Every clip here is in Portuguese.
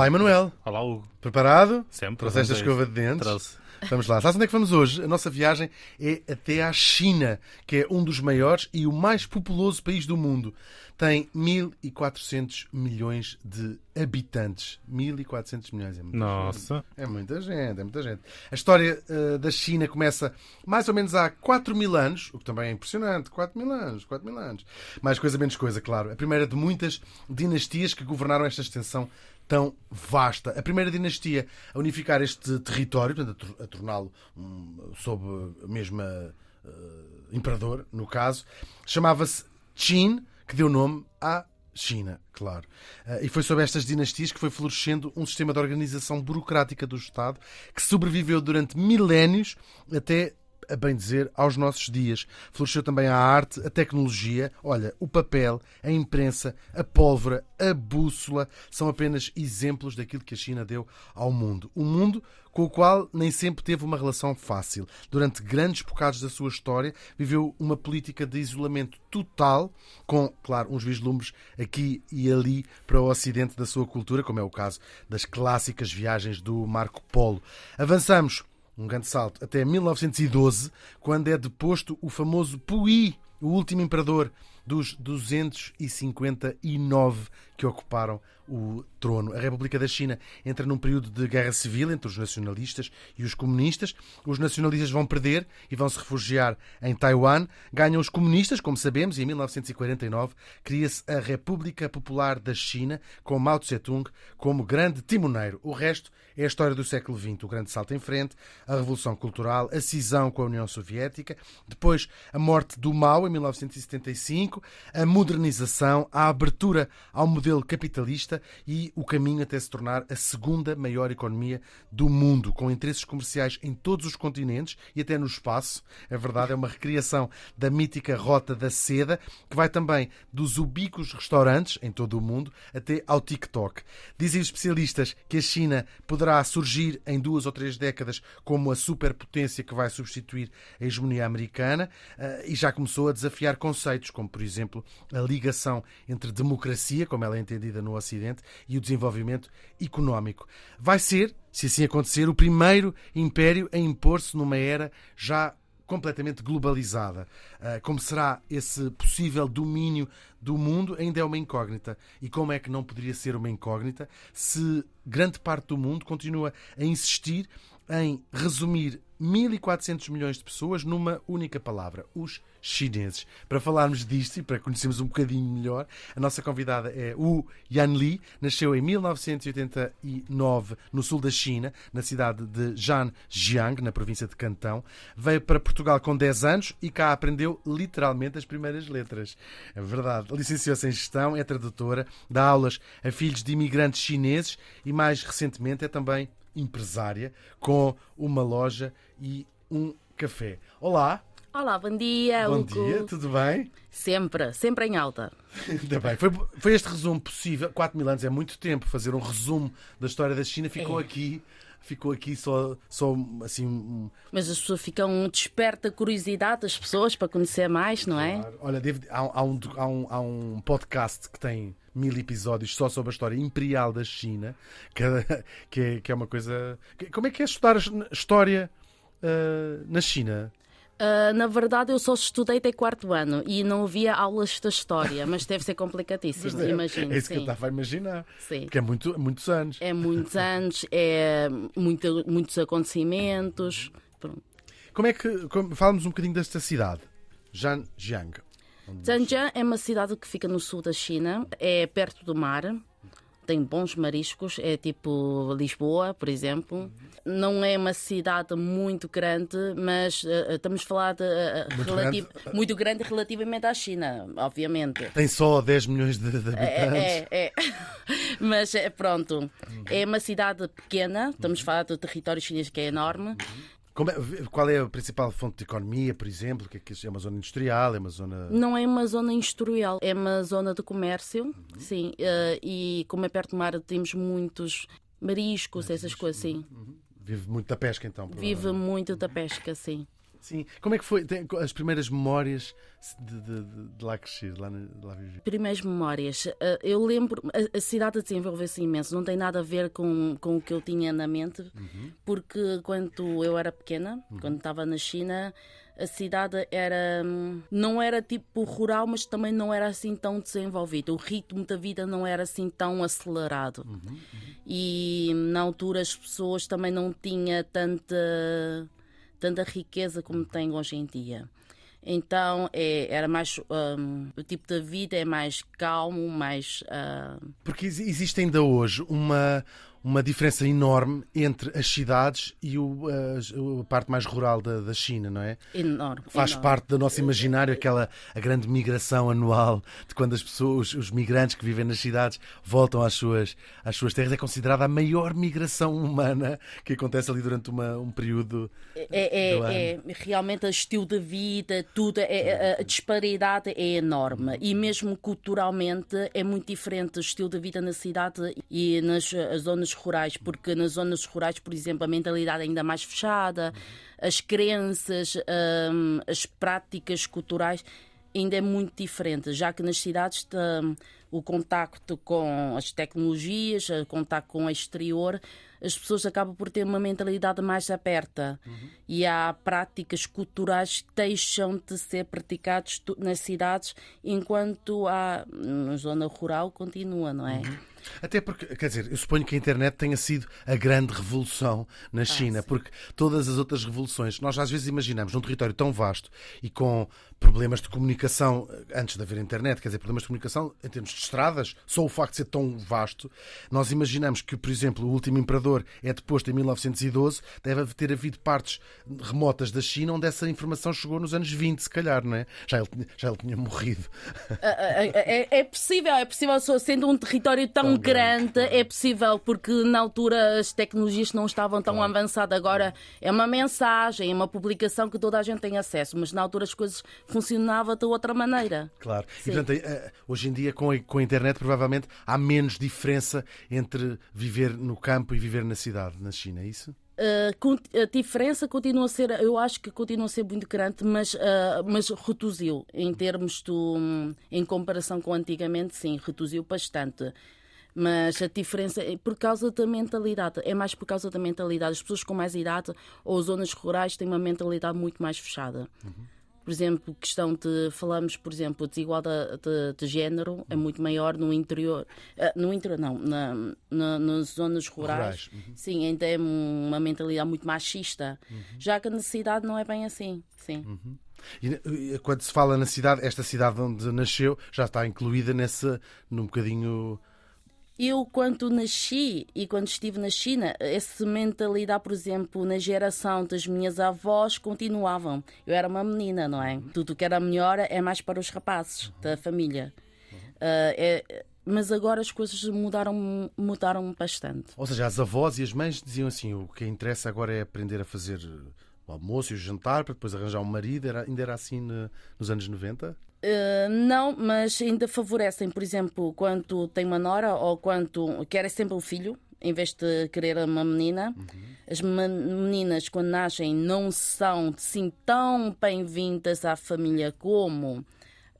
Olá, Emanuel. Olá, Hugo. Preparado? Sempre. Trouxeste a escova de dentes? Trouxe. Vamos lá. Sabes onde é que vamos hoje? A nossa viagem é até à China, que é um dos maiores e o mais populoso país do mundo. Tem 1.400 milhões de habitantes. 1.400 milhões. É muita Nossa. gente. É muita gente, é muita gente. A história eh, da China começa mais ou menos há 4 mil anos, o que também é impressionante. 4 mil anos, 4 mil anos. Mais coisa, menos coisa, claro. A primeira de muitas dinastias que governaram esta extensão tão vasta. A primeira dinastia a unificar este território, portanto, a tor- a torná-lo um, sob a mesma eh, imperador, no caso, chamava-se Qin, que deu nome à China, claro. Eh, E foi sob estas dinastias que foi florescendo um sistema de organização burocrática do Estado que sobreviveu durante milénios até a bem dizer, aos nossos dias. Floresceu também a arte, a tecnologia, olha, o papel, a imprensa, a pólvora, a bússola, são apenas exemplos daquilo que a China deu ao mundo. Um mundo com o qual nem sempre teve uma relação fácil. Durante grandes bocados da sua história, viveu uma política de isolamento total, com, claro, uns vislumbres aqui e ali para o ocidente da sua cultura, como é o caso das clássicas viagens do Marco Polo. Avançamos um grande salto, até 1912, quando é deposto o famoso Puyi, o último imperador dos 259 que ocuparam o trono. A República da China entra num período de guerra civil entre os nacionalistas e os comunistas. Os nacionalistas vão perder e vão se refugiar em Taiwan. Ganham os comunistas, como sabemos, e em 1949 cria-se a República Popular da China, com Mao Tse-tung como grande timoneiro. O resto é a história do século XX, o grande salto em frente, a Revolução Cultural, a cisão com a União Soviética, depois a morte do Mao em 1975, a modernização, a abertura ao modelo capitalista e o caminho até se tornar a segunda maior economia do mundo, com interesses comerciais em todos os continentes e até no espaço. É verdade, é uma recriação da mítica Rota da Seda, que vai também dos ubicos restaurantes em todo o mundo até ao TikTok. Dizem especialistas que a China poderá surgir em duas ou três décadas como a superpotência que vai substituir a hegemonia americana eh, e já começou a desafiar conceitos como, por exemplo, a ligação entre democracia, como ela é entendida no Ocidente, e o desenvolvimento económico. Vai ser, se assim acontecer, o primeiro império a impor-se numa era já completamente globalizada. Ah, Como será esse possível domínio do mundo ainda é uma incógnita. E como é que não poderia ser uma incógnita se grande parte do mundo continua a insistir em resumir 1.400 milhões de pessoas numa única palavra, os chineses. Para falarmos disto e para conhecermos um bocadinho melhor, a nossa convidada é Wu Yanli, nasceu em 1989 no sul da China, na cidade de Zhanjiang, na província de Cantão. Veio para Portugal com 10 anos e cá aprendeu literalmente as primeiras letras. É verdade. Licenciou-se em gestão, é tradutora, dá aulas a filhos de imigrantes chineses e mais recentemente é também empresária com uma loja e um café. Olá, Olá, bom dia, bom Hugo. dia, tudo bem? Sempre, sempre em alta. Ainda bem. Foi, foi este resumo possível. 4 mil anos é muito tempo. Fazer um resumo da história da China ficou É. aqui. Ficou aqui só, só assim. Mas as pessoas ficam desperta a curiosidade das pessoas para conhecer mais, não é? Claro. Olha, devo- há, há um, há, um, há um podcast que tem mil episódios só sobre a história imperial da China, que, é- que, é, que é uma coisa. Como é que é estudar a história ah, na China? Ah, na verdade, eu só estudei até quarto ano e não havia aulas da história, mas deve ser complicadíssimo, é, imagino. É isso que eu sim. estava a imaginar. Sim. Porque é muito, muitos anos. É muitos anos, é muito, muitos acontecimentos. Pronto. Como é que. Como, Fala-nos um bocadinho desta cidade, Zhanjiang. Zhanjiang é uma cidade que fica no sul da China, é perto do mar, tem bons mariscos, é tipo Lisboa, por exemplo. Não é uma cidade muito grande, mas eh, estamos a falar de eh, Muito relati- muito grande relativamente à China, obviamente. Tem só 10 milhões de, de habitantes. É, é, é. Mas é, pronto, é uma cidade pequena, estamos a falar do território chinês que é enorme. É- qual é a principal fonte de economia, por exemplo? Que é, que é uma zona industrial? É uma zona. Não é uma zona industrial, é uma zona de comércio, sim. eh, e como é perto do mar, temos muitos mariscos, essas coisas, sim. Vive muito da pesca, então. Vive muito da pesca, sim. Sim. Como é que foi tem as primeiras memórias de, de- de- lá crescer, de lá, de lá viver? Primeiras memórias. Eh, Eu lembro, a, a cidade desenvolveu-se imenso, não tem nada a ver com, com o que eu tinha na mente, porque quando eu era pequena, quando estava na China, a cidade era hum, não era tipo rural, mas também não era assim tão desenvolvida. O ritmo da vida não era assim tão acelerado. E na altura as pessoas também não tinham tanta, tanta riqueza como têm hoje em dia. Então é, era mais hum, o tipo de vida é mais calmo, mais hum, Porque exi- existe ainda hoje uma, uma diferença enorme entre as cidades e o, as- a parte mais rural da, da China, não é? enorme. Faz enorme. parte do nosso imaginário aquela a grande migração anual de quando as pessoas, os migrantes que vivem nas cidades voltam às suas, às suas terras. É considerada a maior migração humana que acontece ali durante uma, um período. É, ano. é, é realmente o estilo de vida, tudo, é, é- a disparidade é enorme e mesmo culturalmente é muito diferente o estilo de vida na cidade e nas eh, zonas rurais, porque nas zonas rurais, por exemplo, a mentalidade é ainda mais fechada, as crenças, hum, as práticas culturais ainda é muito diferente, já que nas cidades hum, o contacto com as tecnologias, o contacto com o exterior, as pessoas acabam por ter uma mentalidade mais aberta. E há práticas culturais que deixam de ser praticadas nas cidades, enquanto há na zona rural continua, não é? Até porque, quer dizer, eu suponho que a internet tenha sido a grande revolução na China, porque todas as outras revoluções, nós às vezes imaginamos num território tão vasto e com problemas de comunicação eh, antes de haver internet, quer dizer, problemas de comunicação em termos de estradas, só o facto de ser tão vasto, nós imaginamos que, por exemplo, o último imperador é deposto em 1912, deve ter havido partes remotas da China onde essa informação chegou nos anos 20, se calhar, não é? Já ele, tinha- já ele tinha morrido. É, é- é possível, é possível, sendo um território tão, grande, é possível, porque na altura as tecnologias não estavam tão avançadas. Agora é uma mensagem, é uma publicação que toda a gente tem acesso, mas na altura as coisas funcionavam de outra maneira. Claro. Sim. E portanto, eh, hoje em dia, com a, com a internet, provavelmente há menos diferença entre viver no campo e viver na cidade, na China, é isso? Con- a diferença continua a ser, eu acho que continua a ser muito grande, mas, uh, mas reduziu em termos do, em comparação com antigamente, sim, reduziu bastante. Mas a diferença é por causa da mentalidade, é mais por causa da mentalidade. As pessoas com mais idade ou zonas rurais têm uma mentalidade muito mais fechada. Por exemplo, questão de falamos, por exemplo, a desigualdade de, de género é muito maior no interior, ah, no interior não, na, na- nas zonas rurais. Rurais, uhum. Sim, ainda é uma mentalidade muito machista. Já que na cidade não é bem assim. Sim. E eh, quando se fala na cidade, esta cidade onde nasceu já está incluída nesse, num bocadinho. Eu, quando nasci e quando estive na China, essa mentalidade, por exemplo, na geração das minhas avós, continuavam. Eu era uma menina, não é? Tudo que era melhor é mais para os rapazes da família. Ah, é- mas agora as coisas mudaram, mudaram bastante. Ou seja, as avós e as mães diziam assim: o que interessa agora é aprender a fazer o almoço e o jantar para depois arranjar um marido. Era, ainda era assim ne- nos anos 90? Uh, não, mas ainda favorecem, por exemplo, quando tem uma nora ou quando querem sempre um filho, em vez de querer uma menina. As men- meninas, quando nascem, não são assim tão bem-vindas à família como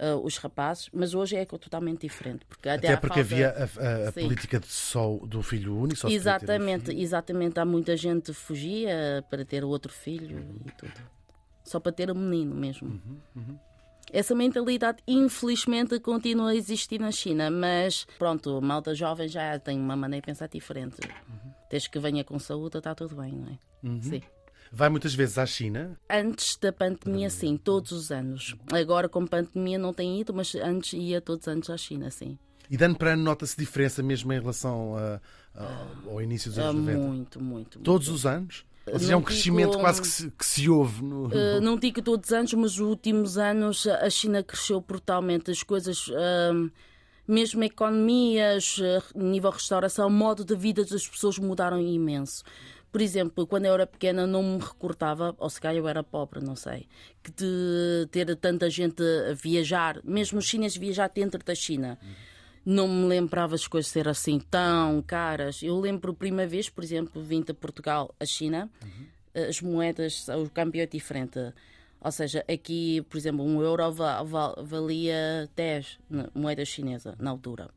uh, os rapazes, mas hoje é totalmente diferente. Porque até, Até porque falta- havia a, a- a política de só do filho único. Exatamente, filho. exatamente. Há muita gente que fugia para ter outro filho e tudo. Só para ter um menino mesmo. Essa mentalidade, infelizmente, continua a existir na China, mas pronto, malta jovem já tem uma maneira de pensar diferente. Desde que venha com saúde, está tudo bem, não é? Sim. Vai muitas vezes à China. Antes da pandemia, sim, todos os anos. Agora, com pandemia, não tem ido, mas antes ia todos os anos à China, sim. E de ano para ano nota-se diferença mesmo em relação a- a- ao início dos É anos 90? muito, muito. Todos os anos? Ou seja, é um crescimento digo- quase que se, que se ouve. No... Uh, não digo todos os anos, mas nos últimos anos a China cresceu brutalmente. As coisas. um, mesmo economias, eh, nível restauração, modo de vida das pessoas mudaram imenso. Por exemplo, quando eu era pequena não me recordava, ou se calhar eu era pobre, não sei, que de ter tanta gente a viajar, mesmo os chineses viajar dentro da China. Não me lembrava as coisas ser assim tão caras. Eu lembro a primeira vez, por exemplo, vim de Portugal à China, as moedas, o câmbio é diferente. Ou seja, aqui, por exemplo, um euro va- va- valia 10 na moeda chinesa na altura.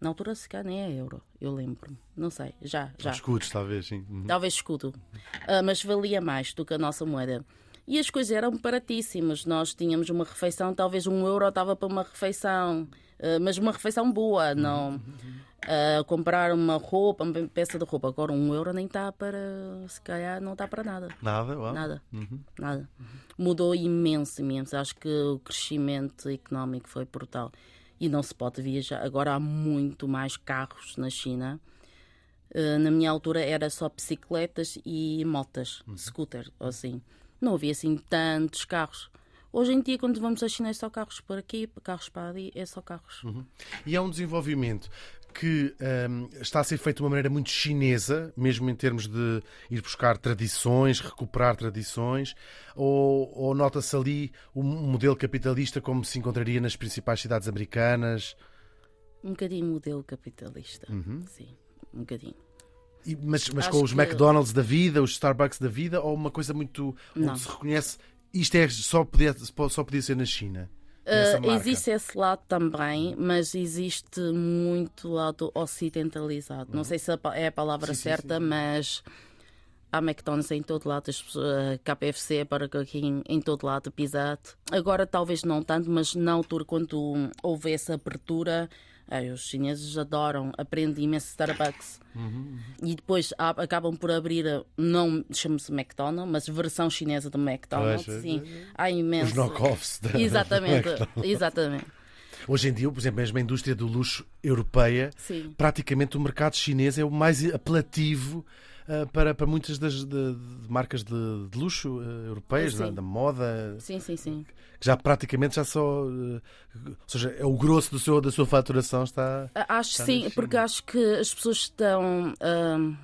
Na altura, se calhar, nem é euro, eu lembro-me. Não sei, já, já. Escudos, talvez, sim. Uhum. Talvez escudo. Ah, mas valia mais do que a nossa moeda. E as coisas eram baratíssimas. Nós tínhamos uma refeição, talvez um euro estava para uma refeição, mas uma refeição boa, não. ah, comprar uma roupa, uma peça de roupa. Agora um euro nem está para. Se calhar não está para nada. Nada, uau. Nada. Nada. Mudou imenso, imenso. Acho que o crescimento económico foi brutal. E não se pode viajar. Agora há muito mais carros na China. Uh, na minha altura era só bicicletas e motas, scooter, ou assim. Não havia assim tantos carros. Hoje em dia, quando vamos à China, é só carros por aqui, carros para ali, é só carros. E é um desenvolvimento que hum, está a ser feito de uma maneira muito chinesa, mesmo em termos de ir buscar tradições, recuperar tradições, ou, ou nota-se ali o modelo capitalista como se encontraria nas principais cidades americanas? Um bocadinho modelo capitalista. Sim, um bocadinho. E- mas mas com os McDonald's da vida, os Starbucks da vida, ou uma coisa muito. Não. onde se reconhece isto é, só, podia, só podia ser na China? Uh, existe esse lado também, mas existe muito lado ocidentalizado. Não sei se é a palavra Sim, sim, certa, mas há McDonald's em todo lado, pessoas- KFC, Burger King em todo lado, Pizza Hut. Agora talvez não tanto, mas na altura quando houve essa abertura, ai, os chineses adoram, aprendem imenso Starbucks. Uhum, E depois a- acabam por abrir, a- não chama-se McDonald's, mas versão chinesa do McDonald's. É, Sim, é, há imenso. Os knockoffs. da- Exatamente, exatamente. Hoje em dia, por exemplo, mesmo a indústria do luxo europeia, Sim. praticamente o mercado chinês é o mais apelativo ah, para, para muitas das de- de marcas de, de luxo ah, europeias, da, da moda, Sim, sim, sim. já praticamente já só. ah, ou seja, é o grosso do seu, da sua faturação está. Acho Está sim, porque acho que as pessoas estão. ahm,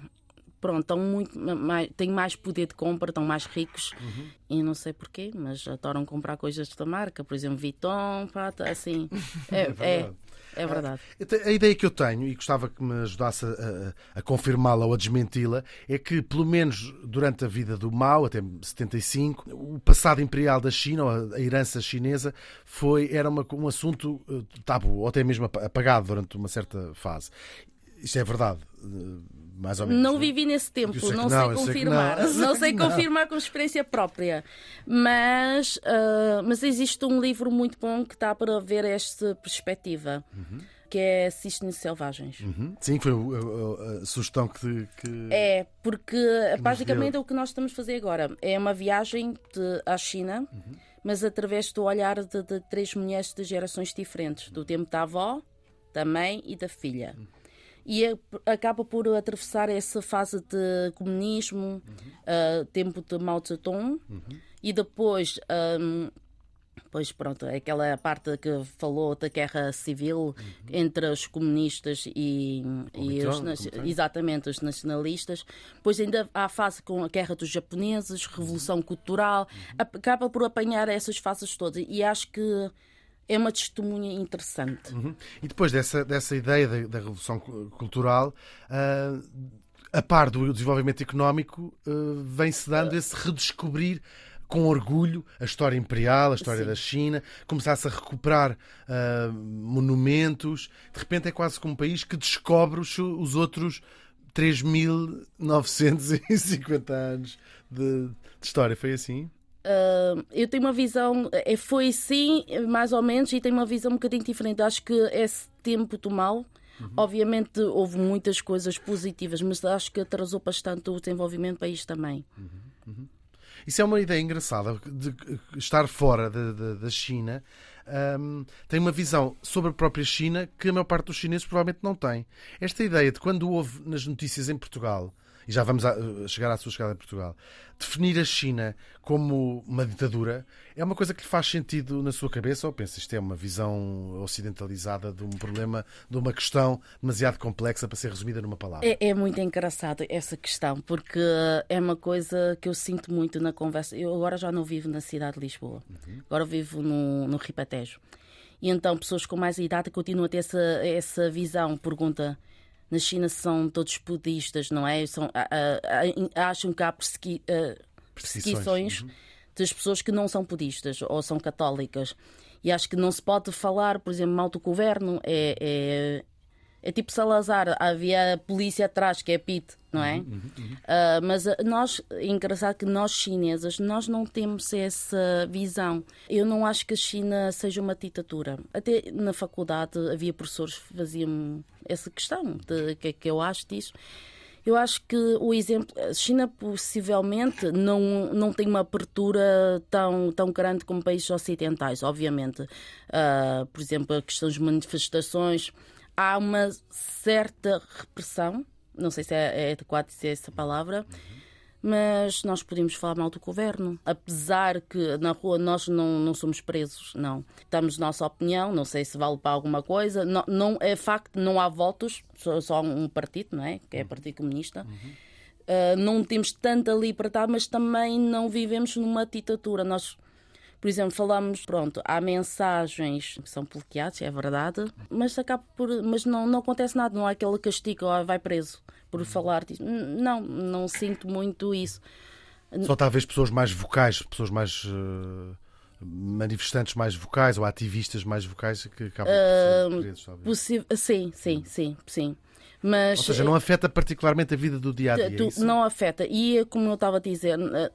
pronto, estão muito ma- mais, têm mais poder de compra, estão mais ricos Uhum. e não sei porquê, mas adoram comprar coisas da marca, por exemplo, Vuitton, pata, assim. É, é, verdade. É verdade. Então, A ideia que eu tenho, e gostava que me ajudasse a, a- confirmá-la ou a desmenti-la, é que, pelo menos durante a vida do Mao, até 75, o passado imperial da China, ou a, herança chinesa, foi, era uma- um assunto eh, tabu, ou até mesmo apa- apagado durante uma certa fase. Isto é verdade, eh, mais ou menos. Não é? vivi nesse tempo, sei que não, não, sei que confirmar. não, sei Não que sei não. confirmar com experiência própria. Mas, ah, mas existe um livro muito bom que dá para ver esta perspectiva, que é Cisnes Selvagens. Uhum. Sim, foi a, a- a sugestão que. que... É, porque basicamente o que nós estamos a fazer agora é uma viagem de- à China, mas através do olhar de, de três mulheres de gerações diferentes, do tempo da avó, da mãe e da filha. E é- acaba por atravessar essa fase de comunismo, ah, tempo de Mao Zedong, e depois. ahm, Pois pronto, aquela parte que falou da guerra civil entre os comunistas e, e os, exatamente os nacionalistas. Depois ainda há a fase com a guerra dos japoneses, revolução cultural, ap- acaba por apanhar essas fases todas. E acho que é uma testemunha interessante. Uhum. E depois dessa, dessa ideia da, da revolução cu- cultural, ah, a par do desenvolvimento económico, ah, vem-se dando esse redescobrir com orgulho a história imperial, a história Sim. da China, começar-se a recuperar ah, monumentos. De repente é quase como um país que descobre os, os outros 3.950 anos de, de história. Foi assim? Uh, eu tenho uma visão, eh, foi sim, mais ou menos, e tenho uma visão um bocadinho diferente. Acho que esse tempo do mal, obviamente houve muitas coisas positivas, mas acho que atrasou bastante o desenvolvimento do país também. Isso é uma ideia engraçada de estar fora da- da- da China. hum, tem uma visão sobre a própria China que a maior parte dos chineses provavelmente não tem. Esta ideia de quando houve nas notícias em Portugal, e já vamos a, chegar à sua chegada a Portugal, definir a China como uma ditadura é uma coisa que lhe faz sentido na sua cabeça ou pensa isto é uma visão ocidentalizada de um problema, de uma questão demasiado complexa para ser resumida numa palavra? É, é muito engraçado essa questão, porque é uma coisa que eu sinto muito na conversa. Eu agora já não vivo na cidade de Lisboa, uhum. agora vivo no, no Ribatejo. E então pessoas com mais idade continuam a ter essa, essa visão. Pergunta: na China são todos budistas, não é? São, acham que há persegui, perseguições uhum. das pessoas que não são budistas ou são católicas. E acho que não se pode falar, por exemplo, mal do governo. É, é, é tipo Salazar, havia a polícia atrás, que é PIT, não é? Uhum, uhum. Uh, mas nós, é engraçado que nós chinesas, nós não temos essa visão. Eu não acho que a China seja uma ditadura. Até na faculdade havia professores que faziam essa questão, de que é que eu acho disso. Eu acho que o exemplo, a China possivelmente não, não tem uma abertura tão, tão grande como países ocidentais, obviamente. Uh, por exemplo, a questão das manifestações há uma certa repressão, não sei se é, é adequado dizer essa palavra, mas nós podemos falar mal do governo. Apesar que na rua nós não, não somos presos, não. Damos nossa opinião, não sei se vale para alguma coisa. Não, não é facto, não há votos, só, só um partido, não é? Que é o Partido Comunista. Uhum. Uh, não temos tanta liberdade, mas também não vivemos numa ditadura. Nós por exemplo, falamos, pronto, há mensagens que são bloqueadas, é verdade, mas acaba por. Mas não, não acontece nada, não há aquele castigo, ou vai preso por falar disso. Não, não sinto muito isso. Só talvez pessoas mais vocais, pessoas mais. Uh manifestantes mais vocais ou ativistas mais vocais que acabam por ser presos, Sim, sim, sim, sim. Mas, Ou seja, não afeta particularmente a vida do dia a dia. Tu, não afeta. E como eu estava a dizer, eh,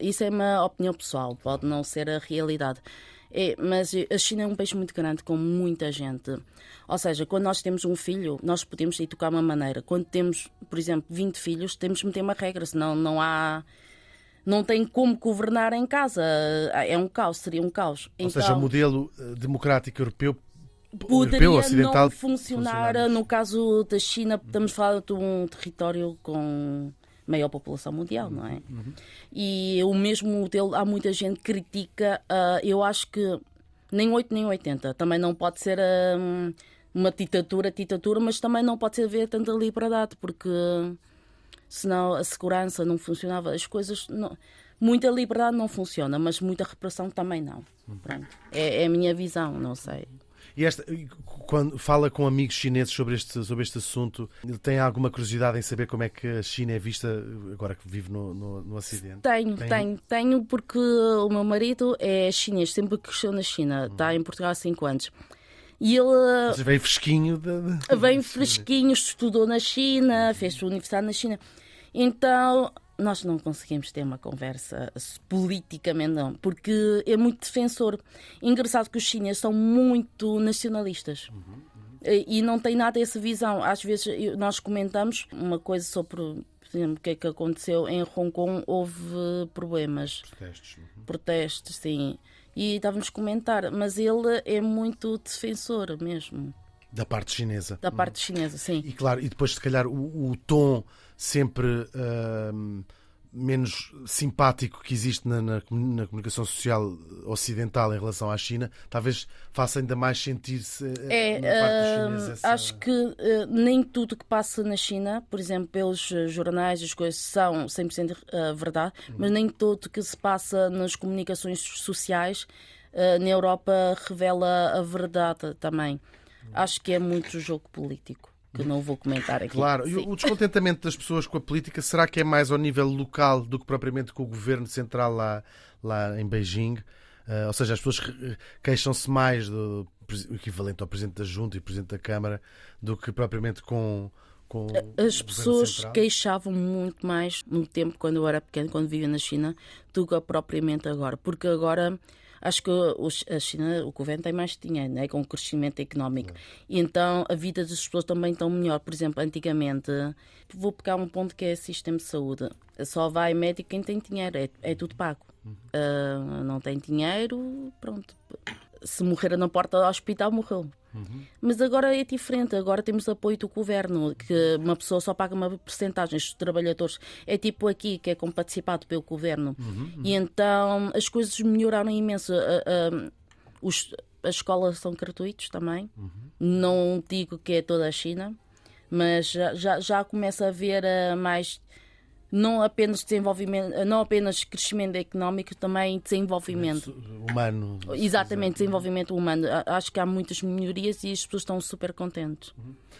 isso é uma opinião pessoal, pode não ser a realidade. É, mas a China é um país muito grande, com muita gente. Ou seja, quando nós temos um filho, nós podemos educar uma maneira. Quando temos, por exemplo, 20 filhos, temos que meter uma regra, senão não há. Não tem como governar em casa. É um caos, seria um caos. Ou então, seja, o modelo eh, democrático europeu poderia não funcionar. No caso da China, estamos a falar de um território com maior população mundial, não é? Uhum. E o mesmo modelo, há muita gente que critica, uh, eu acho que nem 8 nem 80, também não pode ser uh, uma ditadura, ditadura, mas também não pode haver tanta liberdade, porque senão a segurança não funcionava, as coisas... Não, muita liberdade não funciona, mas muita repressão também não. Pronto. É, é a minha visão, não sei. E esta, quando fala com amigos chineses sobre este, sobre este assunto, ele tem alguma curiosidade em saber como é que a China é vista agora que vive no, no, no Ocidente? Tenho, tem? tenho, tenho, porque o meu marido é chinês, sempre cresceu na China, hum. está em Portugal há 5 anos. E ele. Mas vem fresquinho. De. Vem fresquinho, estudou na China, fez universidade na China. Então, nós não conseguimos ter uma conversa politicamente, não, porque é muito defensor. Engraçado que os chineses são muito nacionalistas. Uhum, uhum. E não tem nada essa visão. Às vezes nós comentamos uma coisa sobre, por exemplo, o que é que aconteceu em Hong Kong. Houve problemas. Protestos. Uhum. Protestos, sim. E estávamos a comentar, mas ele é muito defensor mesmo. Da parte chinesa. Da parte chinesa, sim. E claro, e depois, se calhar, o, o tom sempre uh, menos simpático que existe na, na, na, comunicação social ocidental em relação à China, talvez faça ainda mais sentir-se eh, é, na parte dos chineses. Essa... Acho que uh, nem tudo que passa na China, por exemplo, pelos jornais, as coisas são 100% uh, verdade, uhum. mas nem tudo que se passa nas comunicações sociais uh, na Europa revela a verdade também. Uhum. Acho que é muito jogo político que não vou comentar aqui. Claro, e o descontentamento das pessoas com a política, será que é mais ao nível local do que propriamente com o governo central lá, lá em Beijing? Uh, ou seja, as pessoas queixam-se mais do equivalente ao Presidente da Junta e Presidente da Câmara do que propriamente com. com as pessoas queixavam muito mais no tempo quando eu era pequeno, quando vivia na China, do que propriamente agora. Porque agora Acho que a China, o governo tem mais dinheiro, né, com o crescimento económico. E então a vida das pessoas também está melhor. Por exemplo, antigamente, vou pegar um ponto que é o sistema de saúde. Só vai médico quem tem dinheiro, é, é tudo pago. Uh, não tem dinheiro, pronto. Se morrer na porta do hospital, morreu. Mas agora é diferente, agora temos apoio do governo, que uma pessoa só paga uma porcentagem, os trabalhadores é tipo aqui, que é comparticipado pelo governo. E então as coisas melhoraram imenso. Ah, ah, os, as escolas são gratuitos também. Não digo que é toda a China, mas já, já, já começa a haver ah, mais não apenas desenvolvimento, não apenas crescimento económico, também desenvolvimento. Humano. Exatamente, desenvolvimento humano. Acho que há muitas melhorias e as pessoas estão super contentes.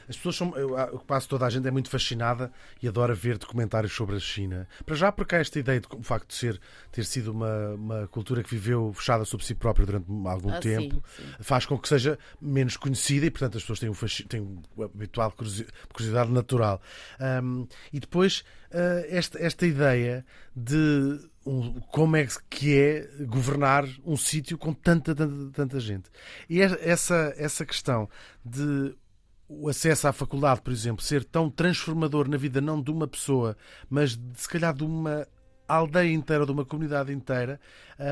As pessoas são. Eu, quase toda a gente é muito fascinada e adora ver documentários sobre a China. Para já, porque há esta ideia de o facto de ser, ter sido uma, uma cultura que viveu fechada sobre si própria durante algum Ah, tempo, sim, sim. faz com que seja menos conhecida e, portanto, as pessoas têm, um têm o habitual curiosi- curiosidade natural. Ahm, e depois, ah, esta, esta ideia de um- como é que é governar um sítio com tanta, tanta, tanta gente. E é- essa, essa questão de o acesso à faculdade, por exemplo, ser tão transformador na vida não de uma pessoa, mas de, se calhar de uma aldeia inteira, de uma comunidade inteira,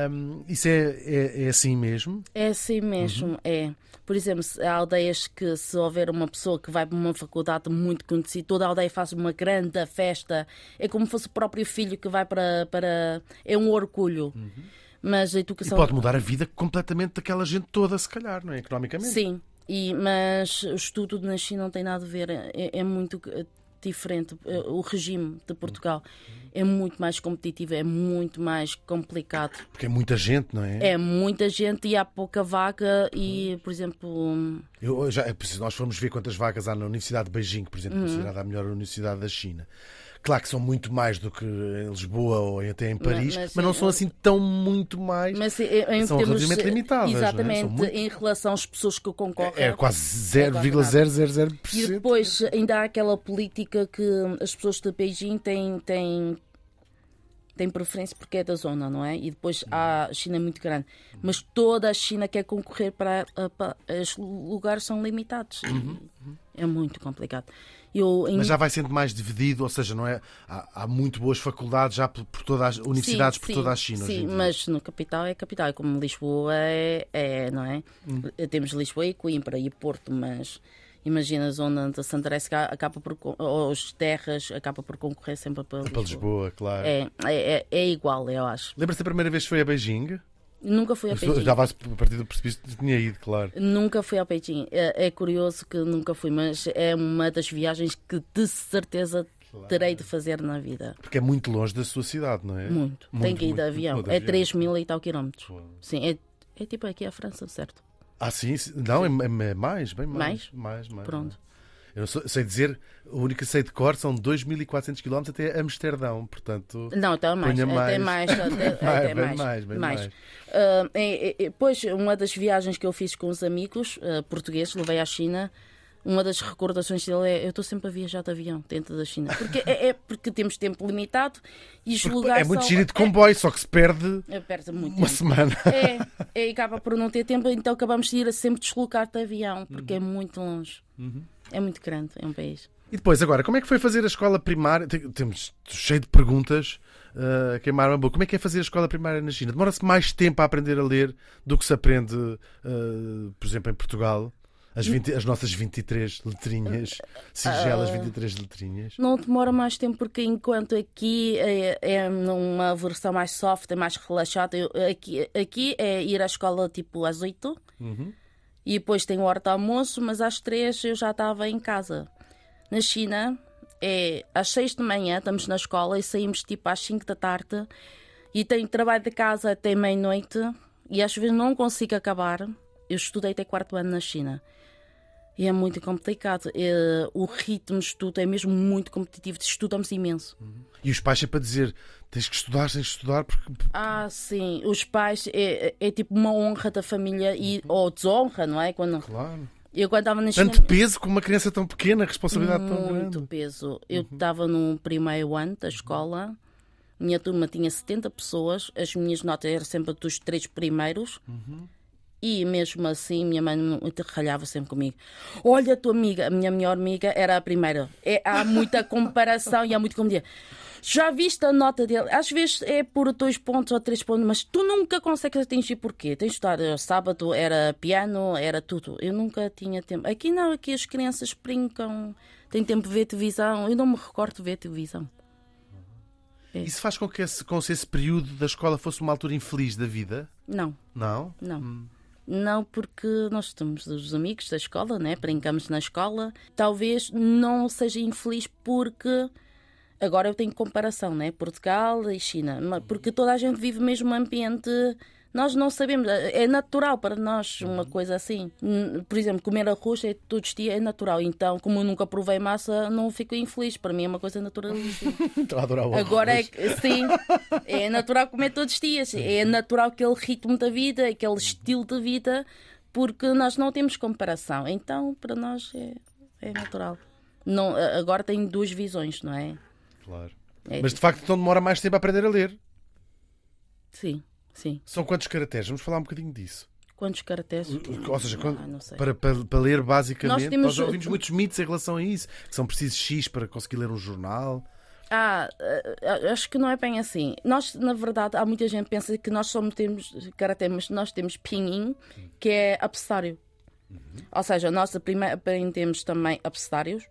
hum, isso é, é, é assim mesmo? É assim mesmo, é. Por exemplo, há aldeias que se houver uma pessoa que vai para uma faculdade muito conhecida, toda a aldeia faz uma grande festa, é como se fosse o próprio filho que vai para... para... É um orgulho. Mas a E educação... pode mudar a vida completamente daquela gente toda, se calhar, não é? Economicamente. Sim, e, mas o estudo na China não tem nada a ver, é, é muito diferente. Eh, O regime de Portugal é muito mais competitivo, é muito mais complicado. Porque é muita gente, não é? É muita gente e há pouca vaga e, por exemplo, Eu já, se nós formos ver quantas vagas há na Universidade de Beijing, por exemplo, considerada a melhor universidade da China. Claro que são muito mais do que em Lisboa ou até em Paris, mas, mas, não sim, são assim tão muito mais. mas em, São termos- relativamente limitadas, não é? Exatamente, São muito- em relação às pessoas que concorrem. É quase quase nada. 0,000%. E depois ainda há aquela política que as pessoas de Beijing têm, têm, têm preferência porque é da zona, não é? E depois há a China é muito grande. Mas toda a China quer concorrer para, para os lugares são limitados. É muito complicado. Eu, em- Mas já vai sendo mais dividido, ou seja, não é? Há, há muito boas faculdades já por, por todas as universidades Sim, por sim, toda a China. Sim, mas no capital é capital. É como Lisboa é, é não é? Hum. Temos Lisboa e Coimbra e Porto, mas imagina a zona de Santarém acaba por ou as terras acaba por concorrer sempre para Lisboa. Para Lisboa, claro. É, é, é, é igual, eu acho. Lembra-se da primeira vez que foi a Beijing? Nunca fui a Beijing. Já vais a partir do precipício que tinha ido, claro. Nunca fui ao Beijing. É, é curioso que nunca fui, mas é uma das viagens que de certeza terei de fazer na vida. Porque é muito longe da sua cidade, não é? Muito. Tem que ir de muito, avião. muito de É avião. 3 mil e tal quilómetros. Sim, é, é tipo aqui a França, certo? Ah, sim? sim. Não, é, é mais, bem mais. Mais? Mais, mais. Pronto. Eu sou- sei dizer, o único que sei de cor são 2.400 km até Amsterdão, portanto. Não, até mais. Até mais. mais. Até, até mais. mais, mais. É, é, é, pois, uma das viagens que eu fiz com os amigos ah, portugueses, levei à China. Uma das recordações dele é eu estou sempre a viajar de avião dentro da China. Porque é, é porque temos tempo limitado e os Porque lugares é muito são... giro de comboio, só que se perde É, perde muito uma tempo. semana. É, é, e acaba por não ter tempo, então acabamos de ir a sempre deslocar de avião, porque é Uhum. muito longe. É muito grande, é um país. E depois, agora, como é que foi fazer a escola primária? Tem- Temos cheio de perguntas uh, a queimar a boca. Como é que é fazer a escola primária na China? Demora-se mais tempo a aprender a ler do que se aprende, uh, por exemplo, em Portugal? As, 20 as nossas 23 letrinhas, singelas Ah. 23 letrinhas. Não demora mais tempo, porque enquanto aqui é, é numa versão mais soft, é mais relaxada, aqui, aqui é ir à escola tipo às 8 Uhum. E depois tem o hora de almoço, mas às 3 eu já estava em casa. Na China é às 6 de manhã, estamos na escola e saímos tipo às 5 da tarde e tenho trabalho de casa até meia-noite e às vezes não consigo acabar. Eu estudei até quarto ano na China. E é muito complicado. É, o ritmo de estudo é mesmo muito competitivo. Estudamos imenso. E os pais sempre a dizer: tens que estudar, tens que estudar, porque Ah, sim. Os pais é, é tipo uma honra da família e, ou desonra, não é? Quando, Claro. eu quando estava na. Tanto peso com uma criança tão pequena, responsabilidade tão Muito grande. peso. Eu estava no primeiro ano da escola. Minha turma tinha 70 pessoas. As minhas notas eram sempre dos três primeiros. E mesmo assim, minha mãe ralhava sempre comigo. Olha, a tua amiga, a minha melhor amiga, era a primeira. É, há muita comparação e há muito como dizer. Já viste a nota dele? Às vezes é por dois pontos ou três pontos, mas tu nunca consegues atingir porquê? Tens de estudar. eh, Sábado era piano, era tudo. Eu nunca tinha tempo. Aqui não, aqui as crianças brincam, têm tempo de ver televisão. Eu não me recordo de ver televisão. Isso faz com que esse, com que esse período da escola fosse uma altura infeliz da vida? Não, Não? não. Não, porque nós temos os amigos da escola, né? brincamos na escola. Talvez não seja infeliz porque agora eu tenho comparação, né? Portugal e China, porque toda a gente vive o mesmo ambiente. Nós não sabemos, é natural para nós uma coisa assim. Por exemplo, comer arroz é, todos os dias é natural. Então, como eu nunca provei massa, não fico infeliz. Para mim é uma coisa naturalíssima. Estou a adorar o Agora é que, sim, é natural comer todos os dias, é natural aquele ritmo da vida, aquele estilo de vida, porque nós não temos comparação. Então, para nós é, é natural. Não, agora tenho duas visões, não é? Claro. É, Mas de facto então demora mais tempo a aprender a ler. Sim, sim. São quantos caracteres? Vamos falar um bocadinho disso. Quantos caracteres? Ou seja, quando- Ah, para, para, para ler basicamente. Nós temos- Nós ouvimos muitos mitos em relação a isso. Que são precisos X para conseguir ler um jornal. Ah, eh, acho que não é bem assim. Nós, na verdade, há muita gente que pensa que nós só temos karatê, mas nós temos pinyin, que é abecedário. Ou seja, nós aprendemos também abecedários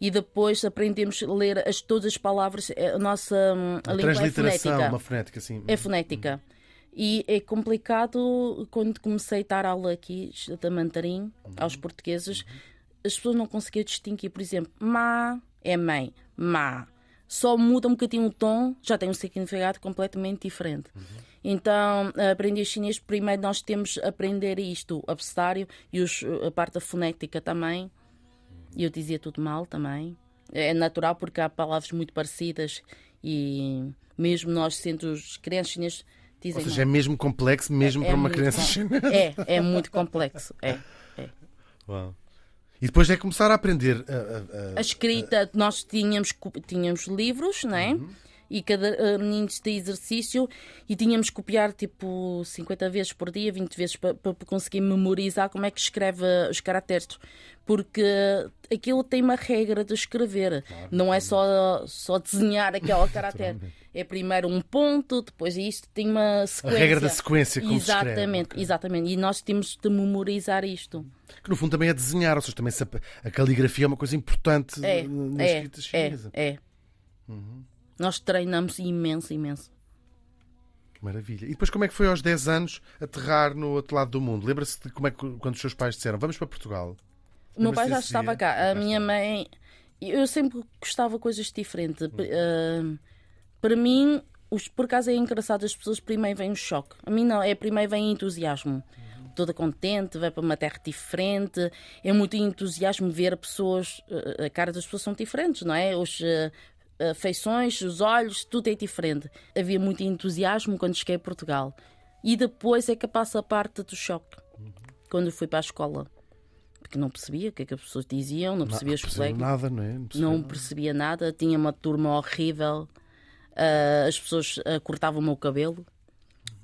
e depois aprendemos a ler as, todas as palavras. eh, A nossa hum, a língua é transliteração, fonética. uma fonética assim. É fonética. E é complicado quando comecei a dar aula aqui de mandarim aos portugueses, as pessoas não conseguiam distinguir, por exemplo, má é mãe, má. Só muda um bocadinho o tom, já tem um significado completamente diferente. Então, aprender chinês, primeiro nós temos a aprender isto, o abecedário e os- a parte da fonética também. E eu dizia tudo mal também. É natural porque há palavras muito parecidas e mesmo nós sendo os crianças chineses dizem Ou seja, é mesmo complexo, mesmo É para uma criança chinesa. É, é muito complexo. É. Uau. E depois é começar a aprender. a- a- a- A escrita, nós tínhamos, tínhamos livros, não é? E caderninhos de exercício e tínhamos que copiar tipo 50 vezes por dia, 20 vezes para, para conseguir memorizar como é que escreve os caracteres. Porque aquilo tem uma regra de escrever, não é só, só desenhar aquele caractere. É primeiro um ponto, depois isto tem uma a sequência. regra da sequência, como se escreve. Exatamente, exatamente. E nós temos de memorizar isto. Que no fundo também é desenhar, ou seja, também a, a caligrafia é uma coisa importante É, na é, escrita é, chinesa. é. Nós treinamos imenso, imenso. Que maravilha. E depois como é que foi aos 10 anos aterrar no outro lado do mundo? Lembra-se de como é que quando os seus pais disseram vamos para Portugal? O meu pai já estava dia? cá. A minha mãe. Eu sempre gostava de coisas diferentes. Hum. Ah, para mim, os, por acaso é engraçado, as pessoas primeiro vêm um choque. A mim não, é primeiro vem entusiasmo. Toda contente, vai para uma terra diferente. É muito entusiasmo ver pessoas. ah, A cara das pessoas são diferentes, não é? Os. Ah, feições, os olhos, tudo é diferente. Havia muito entusiasmo quando cheguei a Portugal. E depois é que passa a parte do choque. Quando eu fui para a escola. Porque não percebia o que é que as pessoas diziam, não percebia os percebeu colegas. nada, não é? Não nada. percebia nada, tinha uma turma horrível, ah, as pessoas ah, cortavam o meu cabelo,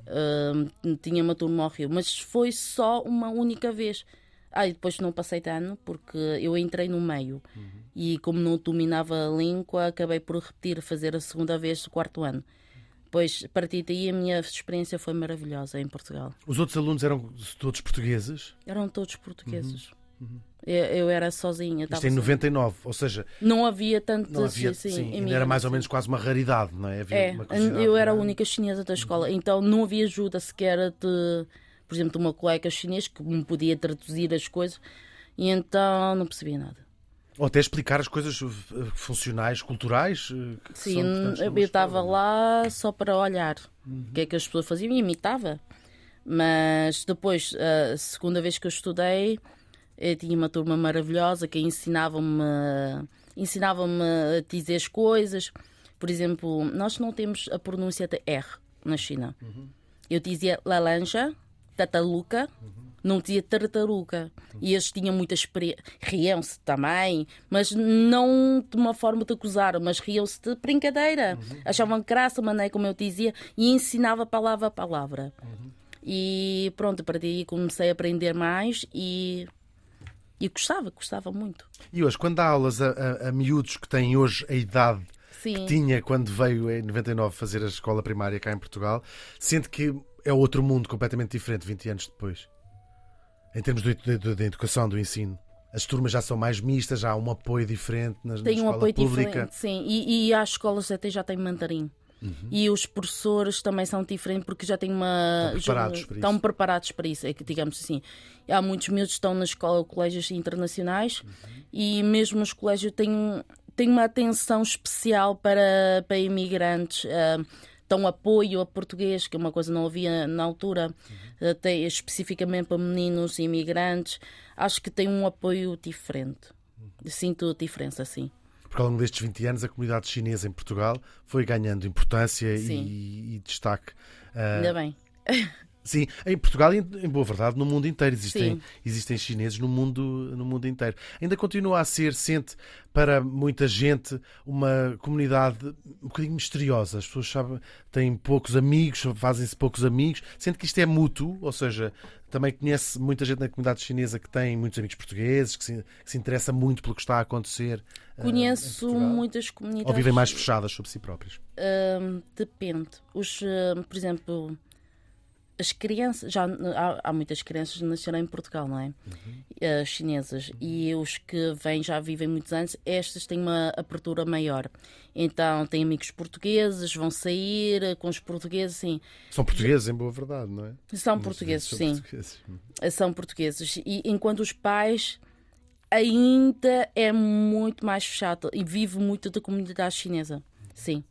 ah, tinha uma turma horrível, mas foi só uma única vez. Ah, e depois não passei de ano porque eu entrei no meio e, como não dominava a língua, acabei por repetir, fazer a segunda vez do quarto ano. Pois, a partir daí, a minha experiência foi maravilhosa em Portugal. Os outros alunos eram todos portugueses? Eram todos portugueses. Eu, eu era sozinha. Isto em sozinha. 99, ou seja, Não havia tanto não havia, assim, sim, era mais ou menos quase uma raridade, não é? Havia É, eu era a grande. única chinesa da escola, então não havia ajuda sequer de, por exemplo, de uma colega chinês que me podia traduzir as coisas e então não percebia nada. Ou até explicar as coisas eh, funcionais, culturais. eh, Sim, são eu estava escola. lá só para olhar o que é que as pessoas faziam e imitava. Mas depois, a segunda vez que eu estudei, eu tinha uma turma maravilhosa que ensinava-me ensinava-me a dizer as coisas. Por exemplo, nós não temos a pronúncia de R na China. Eu dizia laranja, tataluca, não dizia tartaruga. E eles tinham muita experiência. Riam-se também, mas não de uma forma de acusar, mas riam-se de brincadeira. Achavam graça maneira como eu dizia e ensinava palavra a palavra. E pronto, a partir daí comecei a aprender mais e, e gostava, gostava muito. E hoje, quando dá aulas a, a, a miúdos que têm hoje a idade Sim. que tinha quando veio em 99 fazer a escola primária cá em Portugal, sente que é outro mundo completamente diferente 20 anos depois? Em termos de educação, do ensino. As turmas já são mais mistas, já há um apoio diferente nas, Tem na um escola apoio pública. diferente, sim. E, e as escolas até já têm mandarim. Uhum. E os professores também são diferentes porque já têm uma. Estão preparados para estão isso. preparados para isso, é que digamos assim. Há muitos miúdos que estão na escola, colégios internacionais Uhum. e mesmo os colégios têm, têm uma atenção especial para, para imigrantes. ah, dão apoio a português, que é uma coisa que não havia na altura, Uhum. até especificamente para meninos e imigrantes. Acho que tem um apoio diferente. Uhum. Sinto a diferença, sim. Porque ao longo destes 20 anos a comunidade chinesa em Portugal foi ganhando importância e, e destaque. Ah, Ainda bem. Sim, em Portugal em em boa verdade no mundo inteiro existem, Sim. existem chineses no mundo, no mundo inteiro. Ainda continua a ser, sente para muita gente, uma comunidade um bocadinho misteriosa. As pessoas sabem, têm poucos amigos, fazem-se poucos amigos. Sente que isto é mútuo, ou seja, também conhece muita gente na comunidade chinesa que tem muitos amigos portugueses, que se, que se interessa muito pelo que está a acontecer. em Conheço Portugal. muitas comunidades. Ou vivem mais fechadas sobre si próprias. Hum, depende. Os, hum, por exemplo, as crianças, já há, há muitas crianças que nasceram em Portugal, não é? As chinesas. E os que vêm já vivem muitos anos, estas têm uma apertura maior. Então, têm amigos portugueses, vão sair eh, com os portugueses, sim. São portugueses, em boa verdade, não é? São portugueses, são sim. portugueses. São portugueses. E enquanto os pais ainda é muito mais fechado e vive muito da comunidade chinesa. Sim.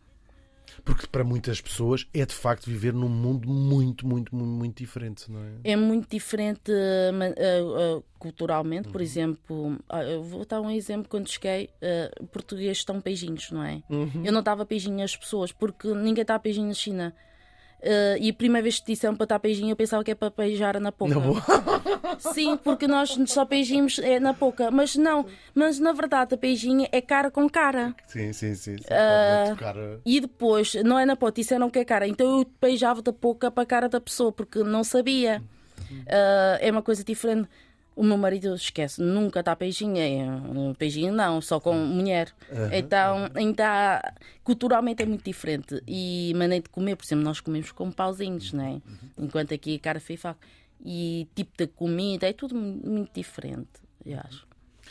Porque para muitas pessoas é de facto viver num mundo muito, muito, muito, muito diferente, não é? É muito diferente uh, uh, culturalmente, Uhum. por exemplo, ah, eu vou dar um exemplo quando cheguei, uh, português estão beijinhos, não é? Uhum. Eu não dava beijinho às pessoas porque ninguém dá beijinho na China. Uh, e a primeira vez que disseram para dar beijinho, eu pensava que é para beijar na boca. Sim, porque nós só beijimos é na boca. Mas não, mas na verdade a beijinho é cara com cara. Sim, sim, sim. sim. Ah, Pode tocar a- E depois, não é na boca, disseram que é cara. Então eu beijava da boca para a cara da pessoa, porque não sabia. Ah, é uma coisa diferente. O meu marido esquece, nunca dá beijinho. É, beijinho não, só com mulher. Então, ainda culturalmente é muito diferente. E maneira de comer, por exemplo, nós comemos com pauzinhos, não é? Enquanto aqui cara feia e tipo de comida, é tudo mu- muito diferente, eu acho.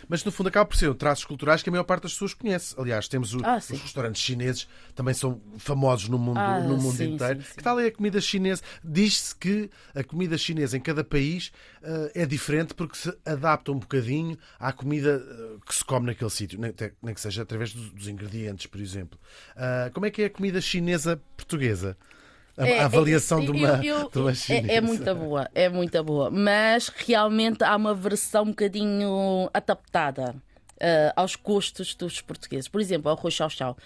Mas no fundo acaba por ser traços culturais que a maior parte das pessoas conhece. Aliás, temos o- Ah, os restaurantes chineses, também são famosos no mundo, Ah, no mundo sim, inteiro. sim, sim. Que tal é a comida chinesa? Diz-se que a comida chinesa em cada país eh, é diferente porque se adapta um bocadinho à comida eh, que se come naquele sítio, nem, nem que seja através dos, dos ingredientes, por exemplo. Ah, como é que é a comida chinesa portuguesa? A, É, a avaliação é, de eu- uma, eu- de uma é- chinesa. É, muito boa, é muito boa. Mas realmente há uma versão um bocadinho adaptada ah, aos gostos dos portugueses. Por exemplo, arroz chau-chau.